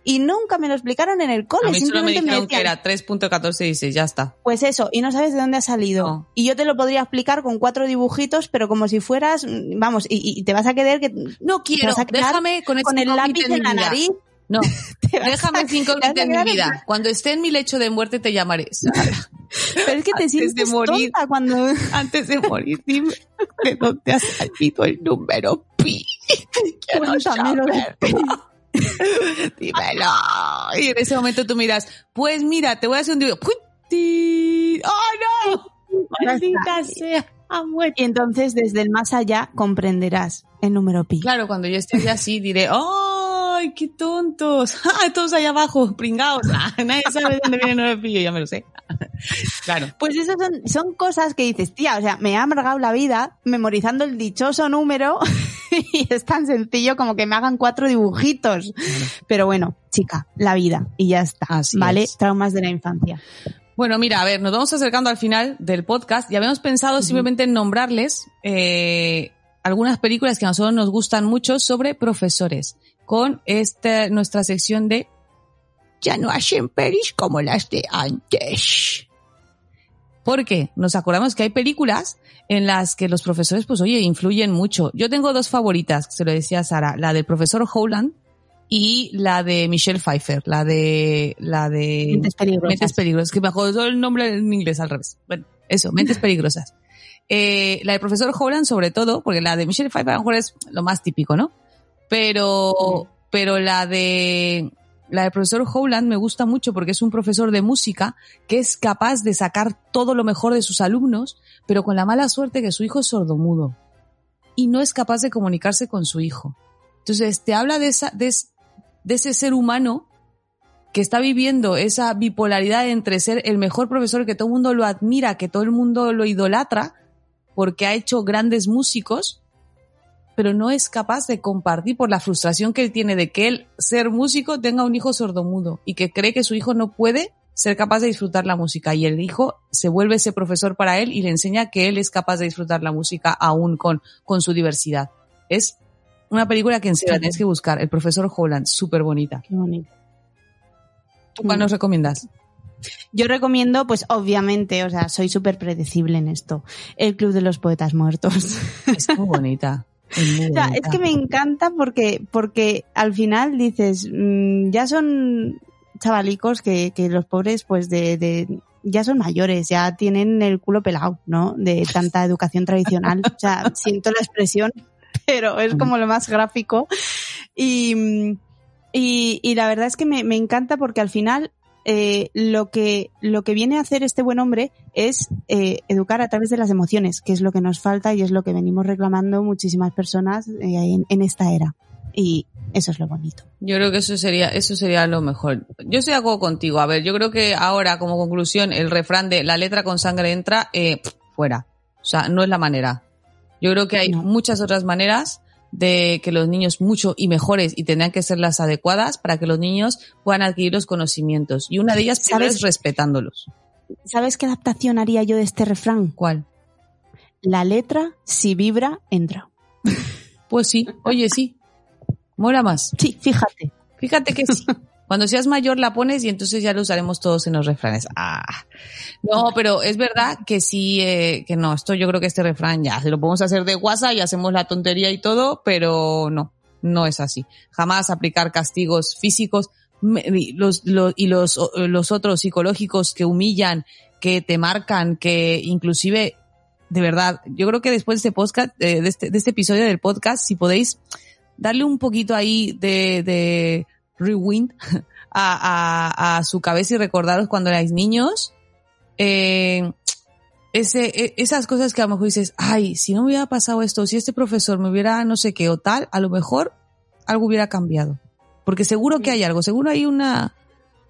Y nunca me lo explicaron en el cole. A mí solo me simplemente me dijeron que decían, era 3.1416, ya está. pues eso, y no sabes de dónde ha salido. No. Y yo te lo podría explicar con cuatro dibujitos, pero como si fueras, mm, vamos, y, y te vas a querer que No quiero, quedar déjame con, con ese el lápiz en la nariz. No, (laughs) déjame a- a incógnito en mi vida. Cuando esté en mi lecho de muerte te llamaré. (laughs) Pero es que te Antes de sientes morir. tonta cuando... (laughs) Antes de morir, dime de dónde has salido el número pi. Quiero Cuéntamelo. saber. Dímelo. Y en ese momento tú miras, pues mira, te voy a hacer un dibujo. ¡Oh, no! Maldita sea. Muerto. Y entonces desde el más allá comprenderás el número pi. Claro, cuando yo esté así diré, ¡ay, qué tontos! (laughs) ¡Ah, todos ahí abajo, pringados! (laughs) Ah, nadie sabe de dónde viene el número pi, yo ya me lo sé. (laughs) claro. Pues esas son, son cosas que dices, tía, o sea, me ha amargado la vida memorizando el dichoso número y es tan sencillo como que me hagan cuatro dibujitos. Pero bueno, chica, la vida y ya está. Así ¿Vale? es. Traumas de la infancia. Bueno, mira, a ver, nos vamos acercando al final del podcast y habíamos pensado simplemente en nombrarles eh, algunas películas que a nosotros nos gustan mucho sobre profesores, con esta, nuestra sección de Ya no hacen pelis como las de antes. Porque nos acordamos que hay películas en las que los profesores, pues oye, influyen mucho. Yo tengo dos favoritas, se lo decía Sara, la del profesor Howland y la de Michelle Pfeiffer, la de, la de Mentes peligrosas. Mentes peligrosas, que me jodó el nombre en inglés al revés. Bueno, eso, mentes peligrosas. Eh, la del profesor Holland, sobre todo, porque la de Michelle Pfeiffer a lo mejor es lo más típico, ¿no? Pero, pero la de, la del profesor Howland me gusta mucho porque es un profesor de música que es capaz de sacar todo lo mejor de sus alumnos, pero con la mala suerte que su hijo es sordomudo y no es capaz de comunicarse con su hijo. Entonces, te habla de esa, de, de ese ser humano que está viviendo esa bipolaridad entre ser el mejor profesor que todo el mundo lo admira, que todo el mundo lo idolatra, porque ha hecho grandes músicos, pero no es capaz de compartir por la frustración que él tiene de que él, ser músico, tenga un hijo sordomudo y que cree que su hijo no puede ser capaz de disfrutar la música y el hijo se vuelve ese profesor para él y le enseña que él es capaz de disfrutar la música aún con, con su diversidad. Es una película que en serio la tienes que buscar, El profesor Holland, súper bonita. Qué bonito. ¿Tú cuál nos recomiendas? Yo recomiendo, pues obviamente, o sea, soy súper predecible en esto, el Club de los Poetas Muertos. Es muy bonita. (laughs) O sea, es que me encanta porque, porque al final dices, mm, ya son chavalicos que, que los pobres, pues de, de, ya son mayores, ya tienen el culo pelado, ¿no? De tanta educación tradicional. O sea, (laughs) siento la expresión, pero es como lo más gráfico. Y, mm, y, y la verdad es que me, me encanta porque al final eh, lo que lo que viene a hacer este buen hombre es eh, educar a través de las emociones, que es lo que nos falta y es lo que venimos reclamando muchísimas personas eh, en, en esta era. Y eso es lo bonito. Yo creo que eso sería, eso sería lo mejor. Yo estoy de acuerdo contigo. A ver, yo creo que ahora, como conclusión, el refrán de la letra con sangre entra, fuera. O sea, no es la manera. Yo creo que hay No. muchas otras maneras de que los niños mucho y mejores y tendrán que ser las adecuadas para que los niños puedan adquirir los conocimientos. Y una de ellas ¿Sabes? es respetándolos. ¿Sabes qué adaptación haría yo de este refrán? ¿Cuál? La letra, si vibra, entra. Pues sí, oye, sí. Mola más. Sí, fíjate. Fíjate que sí. (laughs) Cuando seas mayor la pones y entonces ya lo usaremos todos en los refranes. Ah. No, pero es verdad que sí, eh, que no, esto yo creo que este refrán ya, se lo podemos hacer de guasa y hacemos la tontería y todo, pero no, no es así. Jamás aplicar castigos físicos y los, otros psicológicos que humillan, que te marcan, que inclusive, de verdad, yo creo que después de este podcast, eh, este, de este episodio del podcast, si podéis darle un poquito ahí de, de rewind (laughs) a, a, a su cabeza y recordaros cuando erais niños, eh, ese, e- esas cosas que a lo mejor dices, ay, si no me hubiera pasado esto, si este profesor me hubiera no sé qué o tal, a lo mejor algo hubiera cambiado. Porque seguro que hay algo, seguro hay una...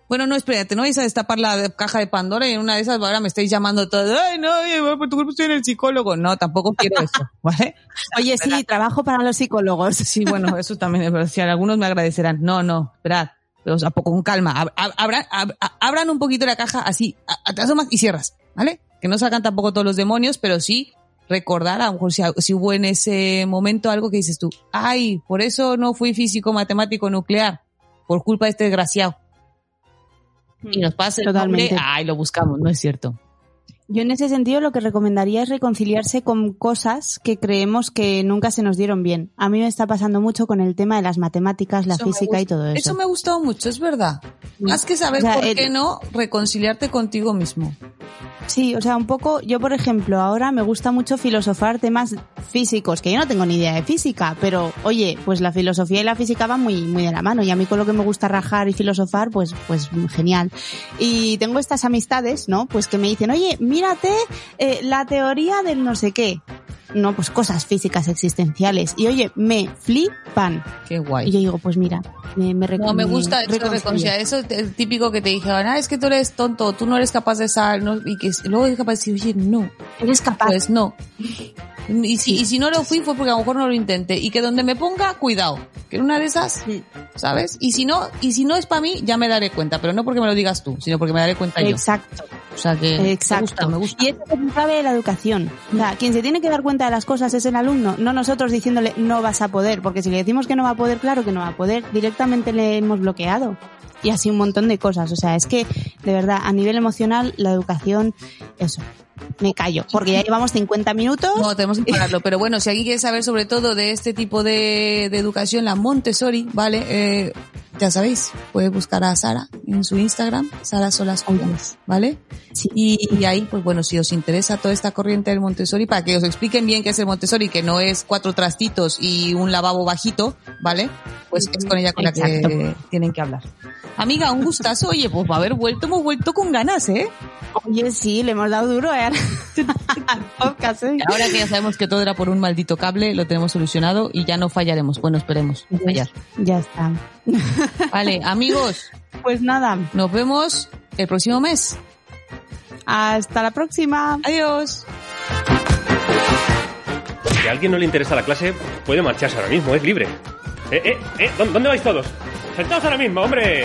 Bueno, no, espérate, no vais a destapar la caja de Pandora y en una de esas ahora me estáis llamando todo, ay, no, por tu culpa estoy en el psicólogo. No, tampoco quiero eso, (laughs) ¿vale? Oye, sí, trabajo para los psicólogos. Sí, bueno, eso también es verdad. Si algunos me agradecerán. No, no, esperad. Pero, o sea, con calma. Ab- ab- abran, ab- abran un poquito la caja así, te asomas y cierras, ¿vale? Que no salgan tampoco todos los demonios, pero sí recordar, a lo mejor si, si hubo en ese momento algo que dices tú, ay, por eso no fui físico, matemático, nuclear, por culpa de este desgraciado. Y nos pasa el Totalmente. nombre, ay, lo buscamos, no es cierto. Yo en ese sentido lo que recomendaría es reconciliarse con cosas que creemos que nunca se nos dieron bien. A mí me está pasando mucho con el tema de las matemáticas, la Eso física y todo eso. Eso me ha gustado mucho, es verdad. Más que saber O sea, por el- qué no, reconciliarte contigo mismo. Sí, o sea, un poco, yo por ejemplo, ahora me gusta mucho filosofar temas físicos, que yo no tengo ni idea de física, pero oye, pues la filosofía y la física van muy, muy de la mano y a mí con lo que me gusta rajar y filosofar, pues, pues genial. Y tengo estas amistades, ¿no? Pues que me dicen, oye, mírate eh, la teoría del no sé qué. No, pues cosas físicas existenciales. Y oye, me flipan. Qué guay. Y yo digo, pues mira, me, me No, me gusta eso de reconcilio. reconciliar. Eso es el típico que te dijeron, ah, es que tú eres tonto, tú no eres capaz de sal, no, y que luego eres capaz de decir, oye, no, Eres capaz. pues no. Y si, y si no lo fui fue porque a lo mejor no lo intenté. Y que donde me ponga, cuidado. En una de esas, ¿sabes? Y si no, y si no es para mí, ya me daré cuenta. Pero no porque me lo digas tú, sino porque me daré cuenta yo. Exacto. O sea que Exacto. me gusta, me gusta. Y esto es clave de la educación. O sea, quien se tiene que dar cuenta de las cosas es el alumno, no nosotros diciéndole no vas a poder, porque si le decimos que no va a poder, claro que no va a poder, directamente le hemos bloqueado. Y así un montón de cosas. O sea, es que, de verdad, a nivel emocional, la educación, eso. Me callo, porque ya llevamos 50 minutos. No, tenemos que (laughs) pararlo. Pero bueno, si alguien quiere saber sobre todo de este tipo de, de educación, la Montessori, ¿vale? Eh, ya sabéis, puede buscar a Sara en su Instagram, Sara Solas Julián, ¿vale? Sí. Y, y ahí, pues bueno, si os interesa toda esta corriente del Montessori, para que os expliquen bien qué es el Montessori, que no es cuatro trastitos y un lavabo bajito, ¿vale? Pues es con ella con la que Exacto. tienen que hablar. Amiga, un gustazo. Oye, pues para haber vuelto, hemos vuelto con ganas, ¿eh? Oye, sí, le hemos dado duro ¿eh? (laughs) al podcast. ¿eh? Ahora que ya sabemos que todo era por un maldito cable, lo tenemos solucionado y ya no fallaremos. Bueno, esperemos Ya está. (laughs) Vale, amigos, Pues nada, nos vemos el próximo mes. hasta la próxima. Adiós. Si a alguien no le interesa la clase, puede marcharse ahora mismo, es libre. Eh, eh, eh, ¿dó- ¿dónde vais todos? Sentaos ahora mismo, hombre.